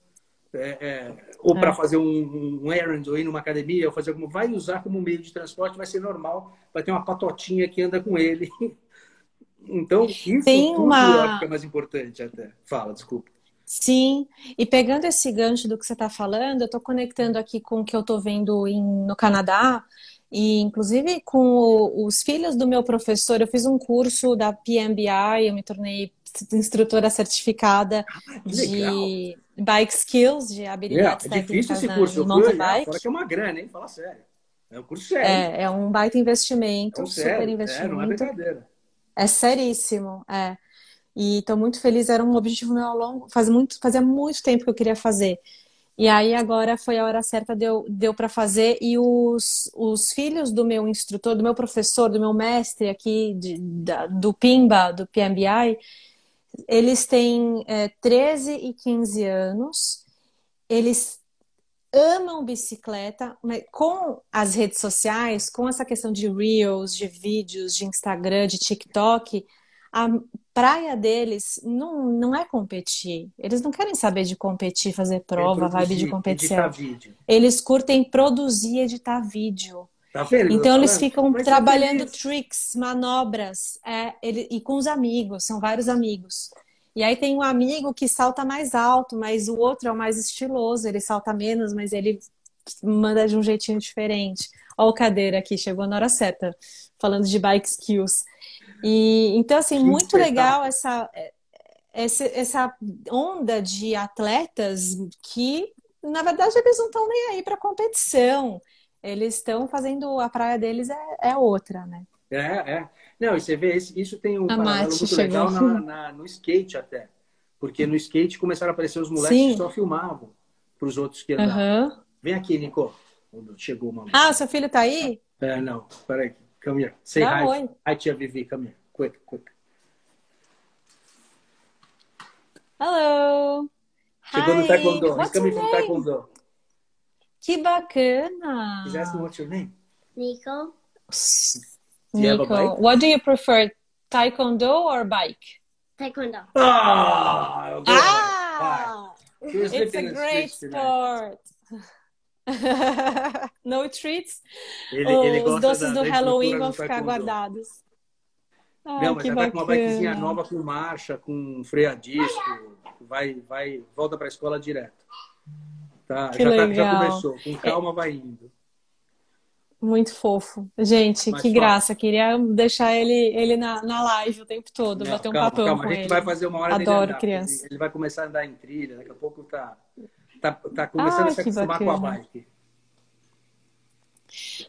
É, é, ou para é. fazer um, um errand, ou ir numa academia, ou fazer alguma. Vai usar como meio de transporte, vai ser normal. Vai ter uma patotinha que anda com ele. *laughs* Então, isso Tem tudo uma... que é mais importante até. Fala, desculpa. Sim, e pegando esse gancho do que você está falando, eu estou conectando aqui com o que eu estou vendo em, no Canadá, e inclusive com o, os filhos do meu professor, eu fiz um curso da PMBI, eu me tornei instrutora certificada ah, de bike skills, de habilidades é, é técnicas esse curso. na mountain bike. Fora que é uma grana, hein? Fala sério. É um curso sério. É, é um baita investimento, é um super sério. investimento. É, não é brincadeira. É seríssimo, é. E estou muito feliz, era um objetivo meu ao longo, faz muito, fazia muito tempo que eu queria fazer. E aí agora foi a hora certa, deu, deu para fazer. E os, os filhos do meu instrutor, do meu professor, do meu mestre aqui, de, da, do PIMBA, do PMBI, eles têm é, 13 e 15 anos. Eles amam bicicleta, mas com as redes sociais, com essa questão de Reels, de vídeos, de Instagram, de TikTok, a praia deles não, não é competir. Eles não querem saber de competir, fazer prova, produzir, vibe de competição. Eles curtem produzir e editar vídeo. Tá vendo, então eles ficam mas trabalhando tricks, manobras, é, ele, e com os amigos, são vários amigos. E aí tem um amigo que salta mais alto, mas o outro é o mais estiloso, ele salta menos, mas ele manda de um jeitinho diferente. Olha o cadeira aqui, chegou na hora certa, falando de bike skills. E então assim, que muito legal essa, essa essa onda de atletas que na verdade eles não estão nem aí para competição. Eles estão fazendo a praia deles é, é outra, né? É, é. Não, e você vê, isso tem um a paralelo muito chegou. legal na, *laughs* na, no skate até. Porque no skate começaram a aparecer os moleques Sim. que só filmavam para os outros que andavam. Uhum. Vem aqui, Nico. Chegou uma. Ah, seu filho tá aí? É, não. Peraí. Come here. Say Dá hi. Oi. Hi, tia Vivi. Come here. Quick, quick. Hello. Chegou hi. no Taekwondo. What's He's coming from Taekwondo. Que bacana. He's asking what's your name? Nico. Nico, what do you prefer, taekwondo or bike? Taekwondo. Ah, ah it's a great sport. *laughs* no treats. Ele, ele Os doces da, do da Halloween vão ficar guardados. Ah, Não, mas ela tá com uma bikezinha nova com marcha, com freio a disco, vai, vai, volta para a escola direto. Tá, já, tá, já começou, com calma vai indo. Muito fofo. Gente, Mas que fala. graça. Queria deixar ele, ele na, na live o tempo todo, Não, bater um calma, papão calma. com ele. A gente vai fazer uma hora Adoro andar, criança. Ele vai começar a andar em trilha, daqui a pouco tá, tá, tá começando ah, a se acostumar bacana. com a bike.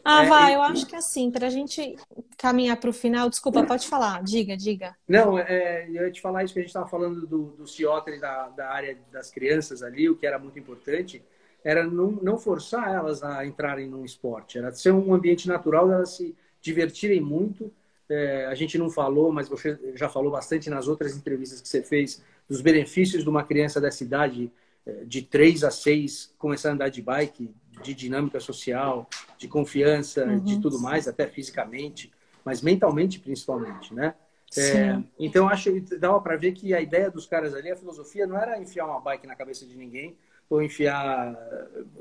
Ah, é, vai, e... eu acho que é assim, para a gente caminhar para o final, desculpa, *laughs* pode falar, diga, diga. Não, é, eu ia te falar isso que a gente estava falando do, do Ciotre da, da área das crianças ali, o que era muito importante era não, não forçar elas a entrarem num esporte, era ser um ambiente natural elas se divertirem muito. É, a gente não falou, mas você já falou bastante nas outras entrevistas que você fez dos benefícios de uma criança dessa idade, é, de 3 a 6, começar a andar de bike, de dinâmica social, de confiança, uhum. de tudo mais, até fisicamente, mas mentalmente principalmente, né? É, então acho que dava para ver que a ideia dos caras ali, a filosofia não era enfiar uma bike na cabeça de ninguém, ou enfiar,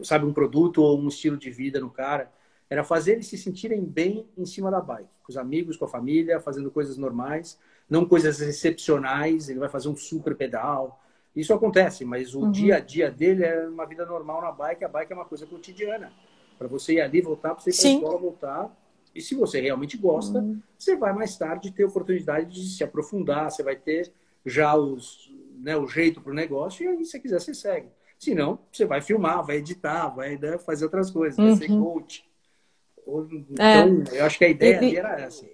sabe, um produto ou um estilo de vida no cara. Era fazer eles se sentirem bem em cima da bike, com os amigos, com a família, fazendo coisas normais, não coisas excepcionais. Ele vai fazer um super pedal. Isso acontece, mas o uhum. dia a dia dele é uma vida normal na bike. A bike é uma coisa cotidiana. Para você ir ali, voltar, para você ir para escola, voltar. E se você realmente gosta, uhum. você vai mais tarde ter oportunidade de se aprofundar, você vai ter já os, né, o jeito para o negócio, e aí, se você quiser, você segue. Senão, você vai filmar, vai editar, vai né, fazer outras coisas, vai ser uhum. coach. Então, é. eu acho que a ideia e, era essa.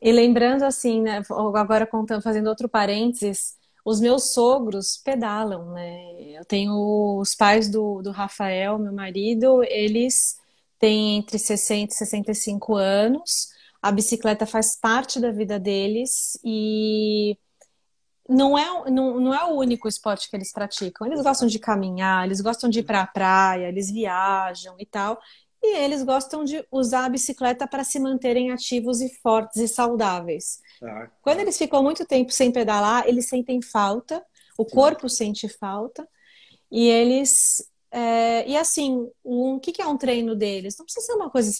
E lembrando assim, né, agora contando, fazendo outro parênteses, os meus sogros pedalam, né? Eu tenho os pais do, do Rafael, meu marido, eles têm entre 60 e 65 anos. A bicicleta faz parte da vida deles e não é, não, não é o único esporte que eles praticam. Eles gostam de caminhar, eles gostam de ir para a praia, eles viajam e tal. E eles gostam de usar a bicicleta para se manterem ativos e fortes e saudáveis. Ah, Quando eles ficam muito tempo sem pedalar, eles sentem falta, o sim. corpo sente falta, e eles. É, e assim, um, o que, que é um treino deles? Não precisa ser uma coisa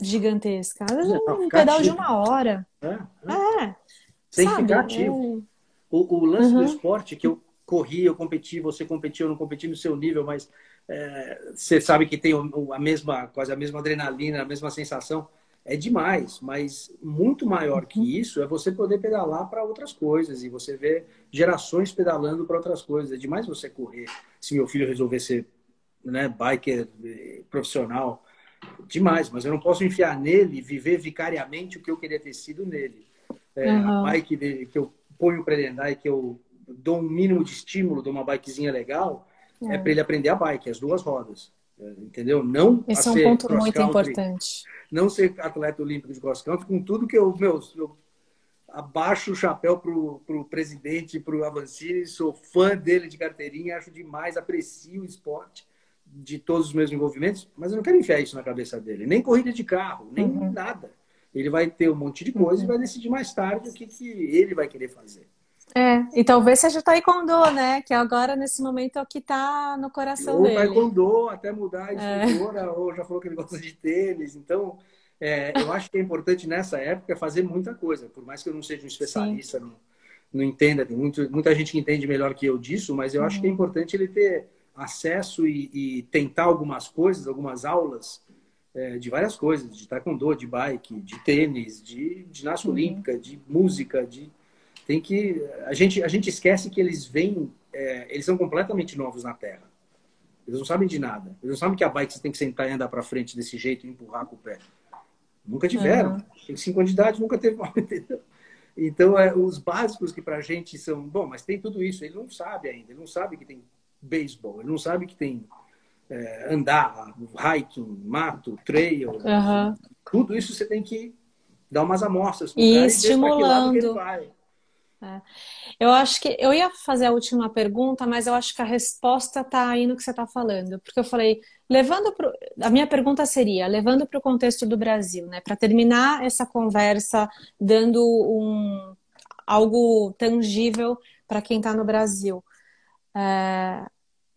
gigantesca. Às vezes é um pedal de uma hora. É. é. é. Tem que ficar ativo. É. O, o lance uhum. do esporte que eu corri, eu competi, você competiu, eu não competi no seu nível, mas é, você sabe que tem a mesma, quase a mesma adrenalina, a mesma sensação. É demais, mas muito maior que uhum. isso é você poder pedalar para outras coisas e você ver gerações pedalando para outras coisas. É demais você correr. Se meu filho resolver ser né, biker eh, profissional, demais, mas eu não posso enfiar nele viver vicariamente o que eu queria ter sido nele. É, uhum. A bike que eu ponho para ele andar e que eu dou um mínimo de estímulo de uma bikezinha legal, é, é para ele aprender a bike, as duas rodas. É, entendeu? Não Esse é um ponto muito importante. Não ser atleta olímpico de cross country, com tudo que eu, meu, eu abaixo o chapéu pro, pro presidente, pro Avancini, sou fã dele de carteirinha, acho demais, aprecio o esporte de todos os meus envolvimentos, mas eu não quero enfiar isso na cabeça dele. Nem corrida de carro, nem uhum. nada. Ele vai ter um monte de coisa uhum. e vai decidir mais tarde o que, que ele vai querer fazer. É, e talvez seja o taekwondo, né? Que agora, nesse momento, é o que está no coração ou dele. Ou taekwondo, até mudar a instrutora, é. ou já falou que ele gosta de tênis. Então, é, eu acho que é importante nessa época fazer muita coisa. Por mais que eu não seja um especialista, não, não, entenda, tem muito, muita gente que entende melhor que eu disso, mas eu uhum. acho que é uhum. importante ele ter acesso e, e tentar algumas coisas, algumas aulas é, de várias coisas, de taekwondo, de bike, de tênis, de ginástica uhum. olímpica, de música, de tem que a gente a gente esquece que eles vêm, é, eles são completamente novos na Terra. Eles não sabem de nada. Eles não sabem que a bike você tem que sentar e andar para frente desse jeito e empurrar com o pé. Nunca tiveram. Uhum. Tem cinco anos de idade, nunca teve mal. *laughs* Então, é, os básicos que para a gente são, bom, mas tem tudo isso. Ele não sabe ainda. Ele não sabe que tem beisebol. Ele não sabe que tem é, andar, hiking, mato, trail. Uhum. Tudo isso você tem que dar umas amostras e estimulando. É. Eu acho que eu ia fazer a última pergunta, mas eu acho que a resposta está aí no que você está falando, porque eu falei levando pro, a minha pergunta seria levando para o contexto do Brasil, né, para terminar essa conversa, dando um algo tangível para quem está no Brasil. É,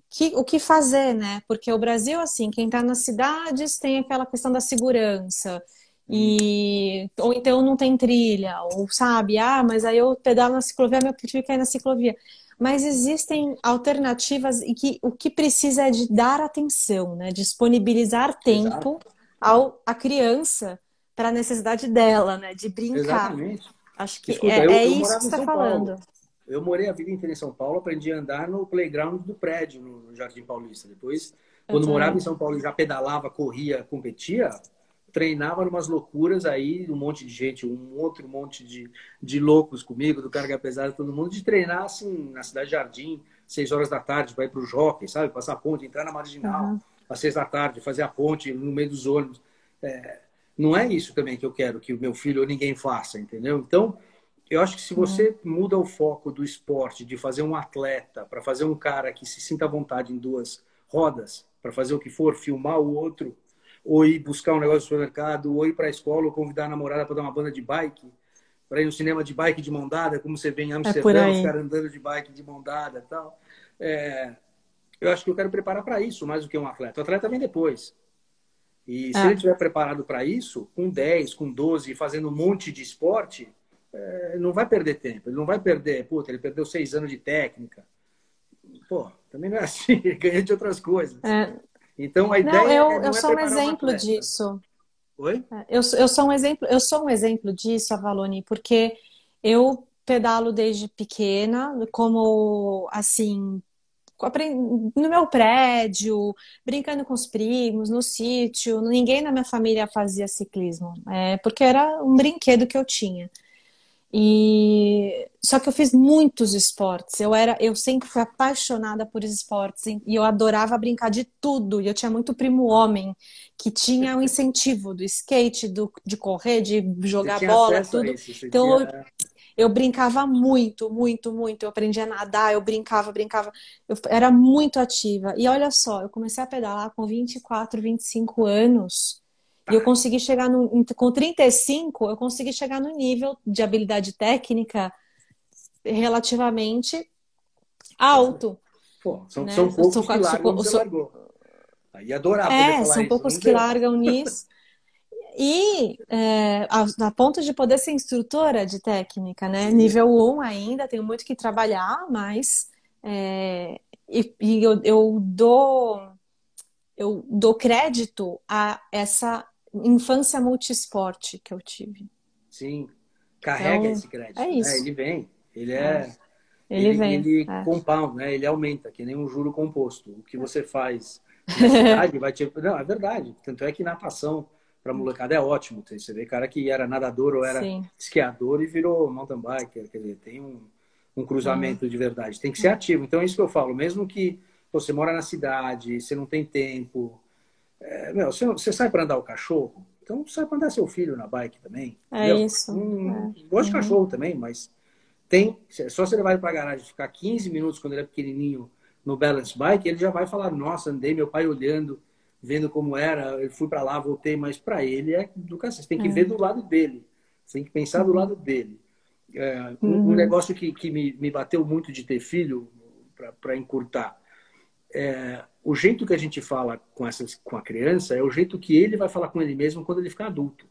que, o que fazer, né? Porque o Brasil, assim, quem está nas cidades tem aquela questão da segurança. E, ou então não tem trilha, ou sabe, ah, mas aí eu pedalo na ciclovia, meu tive que cair na ciclovia. Mas existem alternativas e que o que precisa é de dar atenção, né? Disponibilizar tempo ao, à criança para a necessidade dela, né? De brincar. Exatamente. Acho que Escuta, é, eu, é eu isso que você está falando. Eu morei a vida inteira em São Paulo, aprendi a andar no playground do prédio, no Jardim Paulista. Depois, quando morava em São Paulo, já pedalava, corria, competia, treinava umas loucuras aí, um monte de gente, um outro monte de, de loucos comigo, do carga pesada, todo mundo, de treinar assim na Cidade Jardim, seis horas da tarde, para ir para o jockey, sabe? Passar a ponte, entrar na marginal, uhum. às seis da tarde, fazer a ponte no meio dos ônibus. É, não é isso também que eu quero que o meu filho ou ninguém faça, entendeu? Então, eu acho que se você uhum. muda o foco do esporte, de fazer um atleta, para fazer um cara que se sinta à vontade em duas rodas, para fazer o que for, filmar o outro, ou ir buscar um negócio no supermercado, ou ir para a escola, ou convidar a namorada para dar uma banda de bike, para ir no cinema de bike de mão dada, como você vê em é Amsterdã, é os caras andando de bike de mão dada e tal. É, eu acho que eu quero preparar para isso mais do que um atleta. O atleta vem depois. E se é. ele estiver preparado para isso, com 10, com 12, fazendo um monte de esporte, é, não vai perder tempo, ele não vai perder, puta, ele perdeu seis anos de técnica. Pô, também não é assim, ele *laughs* ganha de outras coisas. É. Então a ideia não, eu, é, não eu é sou um exemplo disso. Oi? É, eu, eu sou um exemplo, eu sou um exemplo disso, Avalone, porque eu pedalo desde pequena, como assim, no meu prédio, brincando com os primos, no sítio, ninguém na minha família fazia ciclismo, é, porque era um brinquedo que eu tinha. E só que eu fiz muitos esportes. Eu era, eu sempre fui apaixonada por esportes e eu adorava brincar de tudo. E eu tinha muito primo homem que tinha o incentivo do skate, do, de correr, de jogar bola, tudo. Isso, então tinha... eu brincava muito, muito, muito. Eu aprendi a nadar, eu brincava, brincava. Eu era muito ativa. E olha só, eu comecei a pedalar com 24, 25 anos. E eu consegui chegar no, com 35, eu consegui chegar no nível de habilidade técnica relativamente alto. Pô, são, né? são poucos sou, que largam Aí adorava É, são isso, poucos que largam nisso. *laughs* E é, a, a, ponto de poder ser instrutora de técnica, né? Sim. Nível 1 ainda, tenho muito que trabalhar, mas é, e, e eu, eu, dou eu dou crédito a essa infância multisporte que eu tive. Sim, carrega então, esse crédito. É isso. É, ele vem, ele é. é. Ele, ele, vem. Ele é. compound, né? Ele aumenta, que nem um juro composto. O que você faz na cidade vai te. *laughs* Não, é verdade. Tanto é que natação para molecada é ótimo. Você vê cara que era nadador ou era Sim. esquiador e virou mountain biker. Quer dizer, tem um, um cruzamento uhum. de verdade. Tem que ser ativo. Então é isso que eu falo. Mesmo que você mora na cidade, você não tem tempo. É, meu, você, você sai para andar o cachorro, então sai para andar seu filho na bike também. É eu, isso. Um, é. Gosto de uhum. cachorro também, mas tem. Só se ele vai para a garagem ficar 15 minutos quando ele é pequenininho no balance bike, ele já vai falar: Nossa, andei, meu pai olhando vendo como era, eu fui para lá, voltei, mas para ele é educação. Você tem que é. ver do lado dele, você tem que pensar do lado dele. É, uhum. Um negócio que, que me, me bateu muito de ter filho, para encurtar, é, o jeito que a gente fala com, essas, com a criança é o jeito que ele vai falar com ele mesmo quando ele ficar adulto.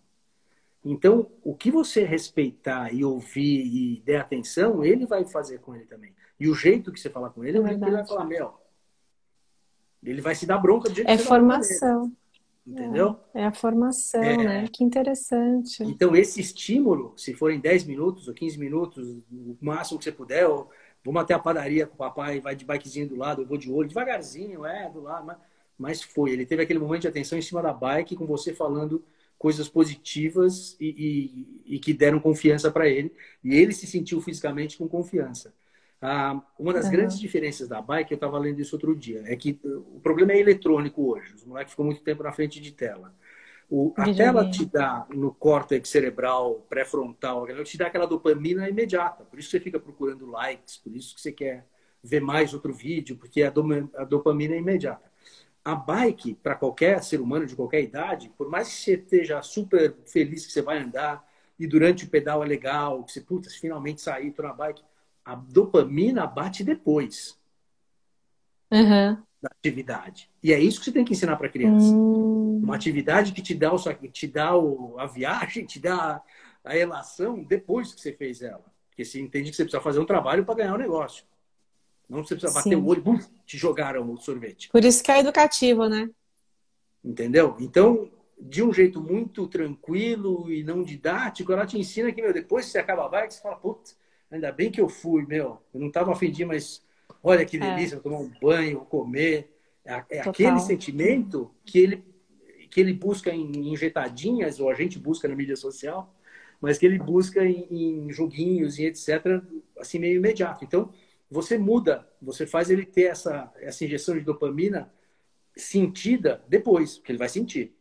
Então, o que você respeitar e ouvir e der atenção, ele vai fazer com ele também. E o jeito que você fala com ele é que ele vai falar, meu, ele vai se dar bronca do jeito é que você formação. Entendeu? É, é, a formação, é. né? Que interessante. Então, esse estímulo, se forem 10 minutos ou 15 minutos, o máximo que você puder, ou vamos até a padaria com o papai, vai de bikezinho do lado, eu vou de olho, devagarzinho, é, do lado, mas, mas foi. Ele teve aquele momento de atenção em cima da bike, com você falando coisas positivas e, e, e que deram confiança para ele. E ele se sentiu fisicamente com confiança. Ah, uma das uhum. grandes diferenças da bike, eu estava lendo isso outro dia, é que o problema é eletrônico hoje. Os moleques ficam muito tempo na frente de tela. O, a tela te dá no córtex cerebral pré-frontal, te dá aquela dopamina imediata. Por isso você fica procurando likes, por isso que você quer ver mais outro vídeo, porque a, a dopamina é imediata. A bike, para qualquer ser humano de qualquer idade, por mais que você esteja super feliz que você vai andar e durante o pedal é legal, que você, putz, finalmente saí, tô na bike, a dopamina bate depois uhum. Da atividade. E é isso que você tem que ensinar para a criança. Uhum. Uma atividade que te dá, o, te dá o, a viagem, te dá a relação depois que você fez ela. Porque você entende que você precisa fazer um trabalho para ganhar o um negócio. Não você precisa bater Sim. o olho, bum, te jogaram o sorvete. Por isso que é educativo, né? Entendeu? Então, de um jeito muito tranquilo e não didático, ela te ensina que, meu, depois que você acaba a bike, você fala, putz, Ainda bem que eu fui, meu. Eu não estava afim de ir, mas olha que é. delícia, é. tomar um banho, comer. É, é aquele sentimento que ele, que ele busca em injetadinhas, ou a gente busca na mídia social, mas que ele busca em, em joguinhos e etc., assim, meio imediato. Então, você muda, você faz ele ter essa, essa injeção de dopamina sentida depois, que ele vai sentir.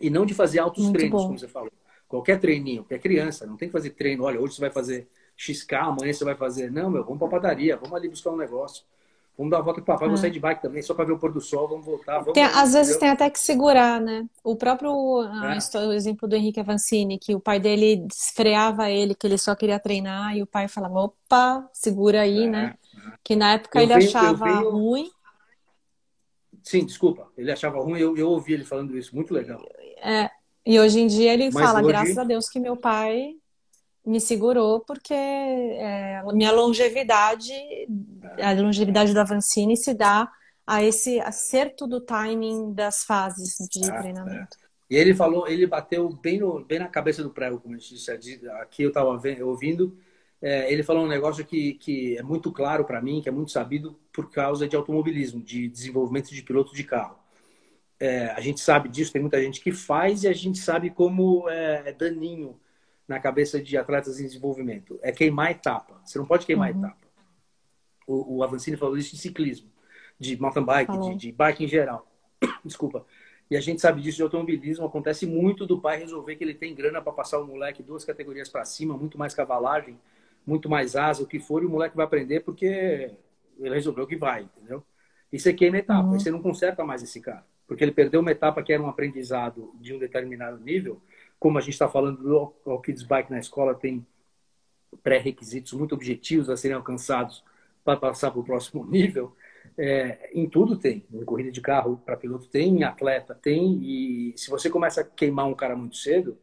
E não de fazer altos Muito treinos, bom. como você falou. Qualquer treininho, qualquer criança, não tem que fazer treino. Olha, hoje você vai fazer XK, amanhã você vai fazer. Não, meu, vamos pra padaria, vamos ali buscar um negócio. Vamos dar uma volta com o papai, é. vou sair de bike também, só para ver o pôr do sol, vamos voltar. Vamos tem, às vezes tem até que segurar, né? O próprio ah, é. o exemplo do Henrique Avancini, que o pai dele freava ele, que ele só queria treinar, e o pai falava, opa, segura aí, é. né? Que na época eu ele venho, achava venho... ruim. Sim, desculpa, ele achava ruim, eu, eu ouvi ele falando isso, muito legal. É, e hoje em dia ele Mas fala, hoje... graças a Deus que meu pai me segurou porque é, minha longevidade, a longevidade da Vancini se dá a esse acerto do timing das fases de ah, treinamento. É. E ele falou, ele bateu bem, no, bem na cabeça do prego, como a gente disse, aqui eu estava ouvindo, é, ele falou um negócio que, que é muito claro para mim, que é muito sabido por causa de automobilismo, de desenvolvimento de piloto de carro. É, a gente sabe disso, tem muita gente que faz e a gente sabe como é, é daninho na cabeça de atletas em desenvolvimento. É queimar etapa. Você não pode queimar uhum. etapa. O, o Avancini falou isso de ciclismo, de mountain bike, de, de, bike em geral. *coughs* Desculpa. E a gente sabe disso de automobilismo, acontece muito do pai resolver que ele tem grana para passar o moleque duas categorias para cima, muito mais cavalagem, muito mais asa, o que for, e o moleque vai aprender porque ele resolveu que vai, entendeu? E você queima etapa, uhum. você não conserta mais esse cara. Porque ele perdeu uma etapa que era um aprendizado de um determinado nível, como a gente está falando do All Kids Bike na escola, tem pré-requisitos muito objetivos a serem alcançados para passar para o próximo nível. É, em tudo tem. Em corrida de carro para piloto tem, em atleta tem. E se você começa a queimar um cara muito cedo,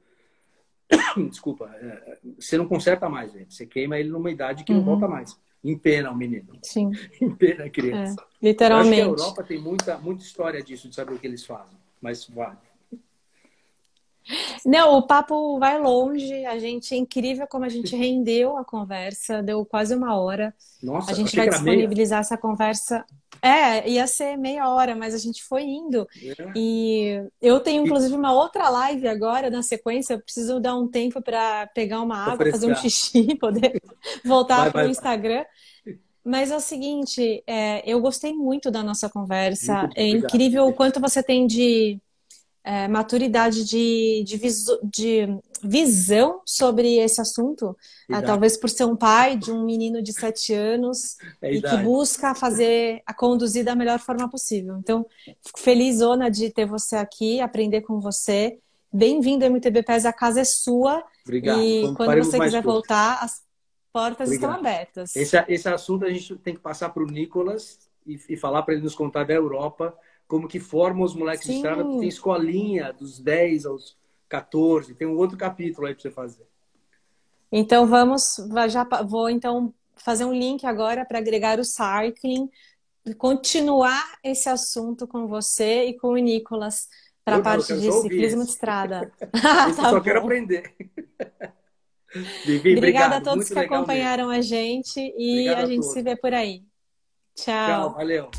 *coughs* desculpa, é, você não conserta mais ele. Você queima ele numa idade que uhum. não volta mais. Empena o menino. Sim. *laughs* Empena a criança. É, literalmente. Eu acho que a Europa tem muita, muita história disso, de saber o que eles fazem. Mas vale. Não, o papo vai longe. A gente é incrível como a gente rendeu a conversa. Deu quase uma hora. Nossa, a gente vai disponibilizar meia. essa conversa. É, ia ser meia hora, mas a gente foi indo. É. E eu tenho inclusive uma outra live agora na sequência. Eu preciso dar um tempo para pegar uma água, fazer um xixi, poder *laughs* voltar para o Instagram. Mas é o seguinte, é, eu gostei muito da nossa conversa. Muito é incrível o quanto você tem de é, maturidade de, de, visu, de, visão sobre esse assunto. É, talvez por ser um pai de um menino de sete anos é e que busca fazer, a conduzir da melhor forma possível. Então, fico feliz, Ona, de ter você aqui, aprender com você. Bem-vindo, MTB PES, a casa é sua. Obrigado. E Vamos quando você quiser voltar, as portas Obrigado. estão abertas. Esse, esse assunto a gente tem que passar para o Nicolas e, e falar para ele nos contar da Europa como que forma os moleques Sim. de estrada, tem escolinha dos 10 aos 14, tem um outro capítulo aí para você fazer. Então vamos, já vou então fazer um link agora para agregar o cycling, continuar esse assunto com você e com o Nicolas para a parte de ciclismo de estrada. *laughs* *laughs* ah, tá só bom. quero aprender. *laughs* Vivi, Obrigada obrigado. a todos que acompanharam mesmo. a gente e obrigado a gente a se vê por aí. Tchau. Tchau, valeu.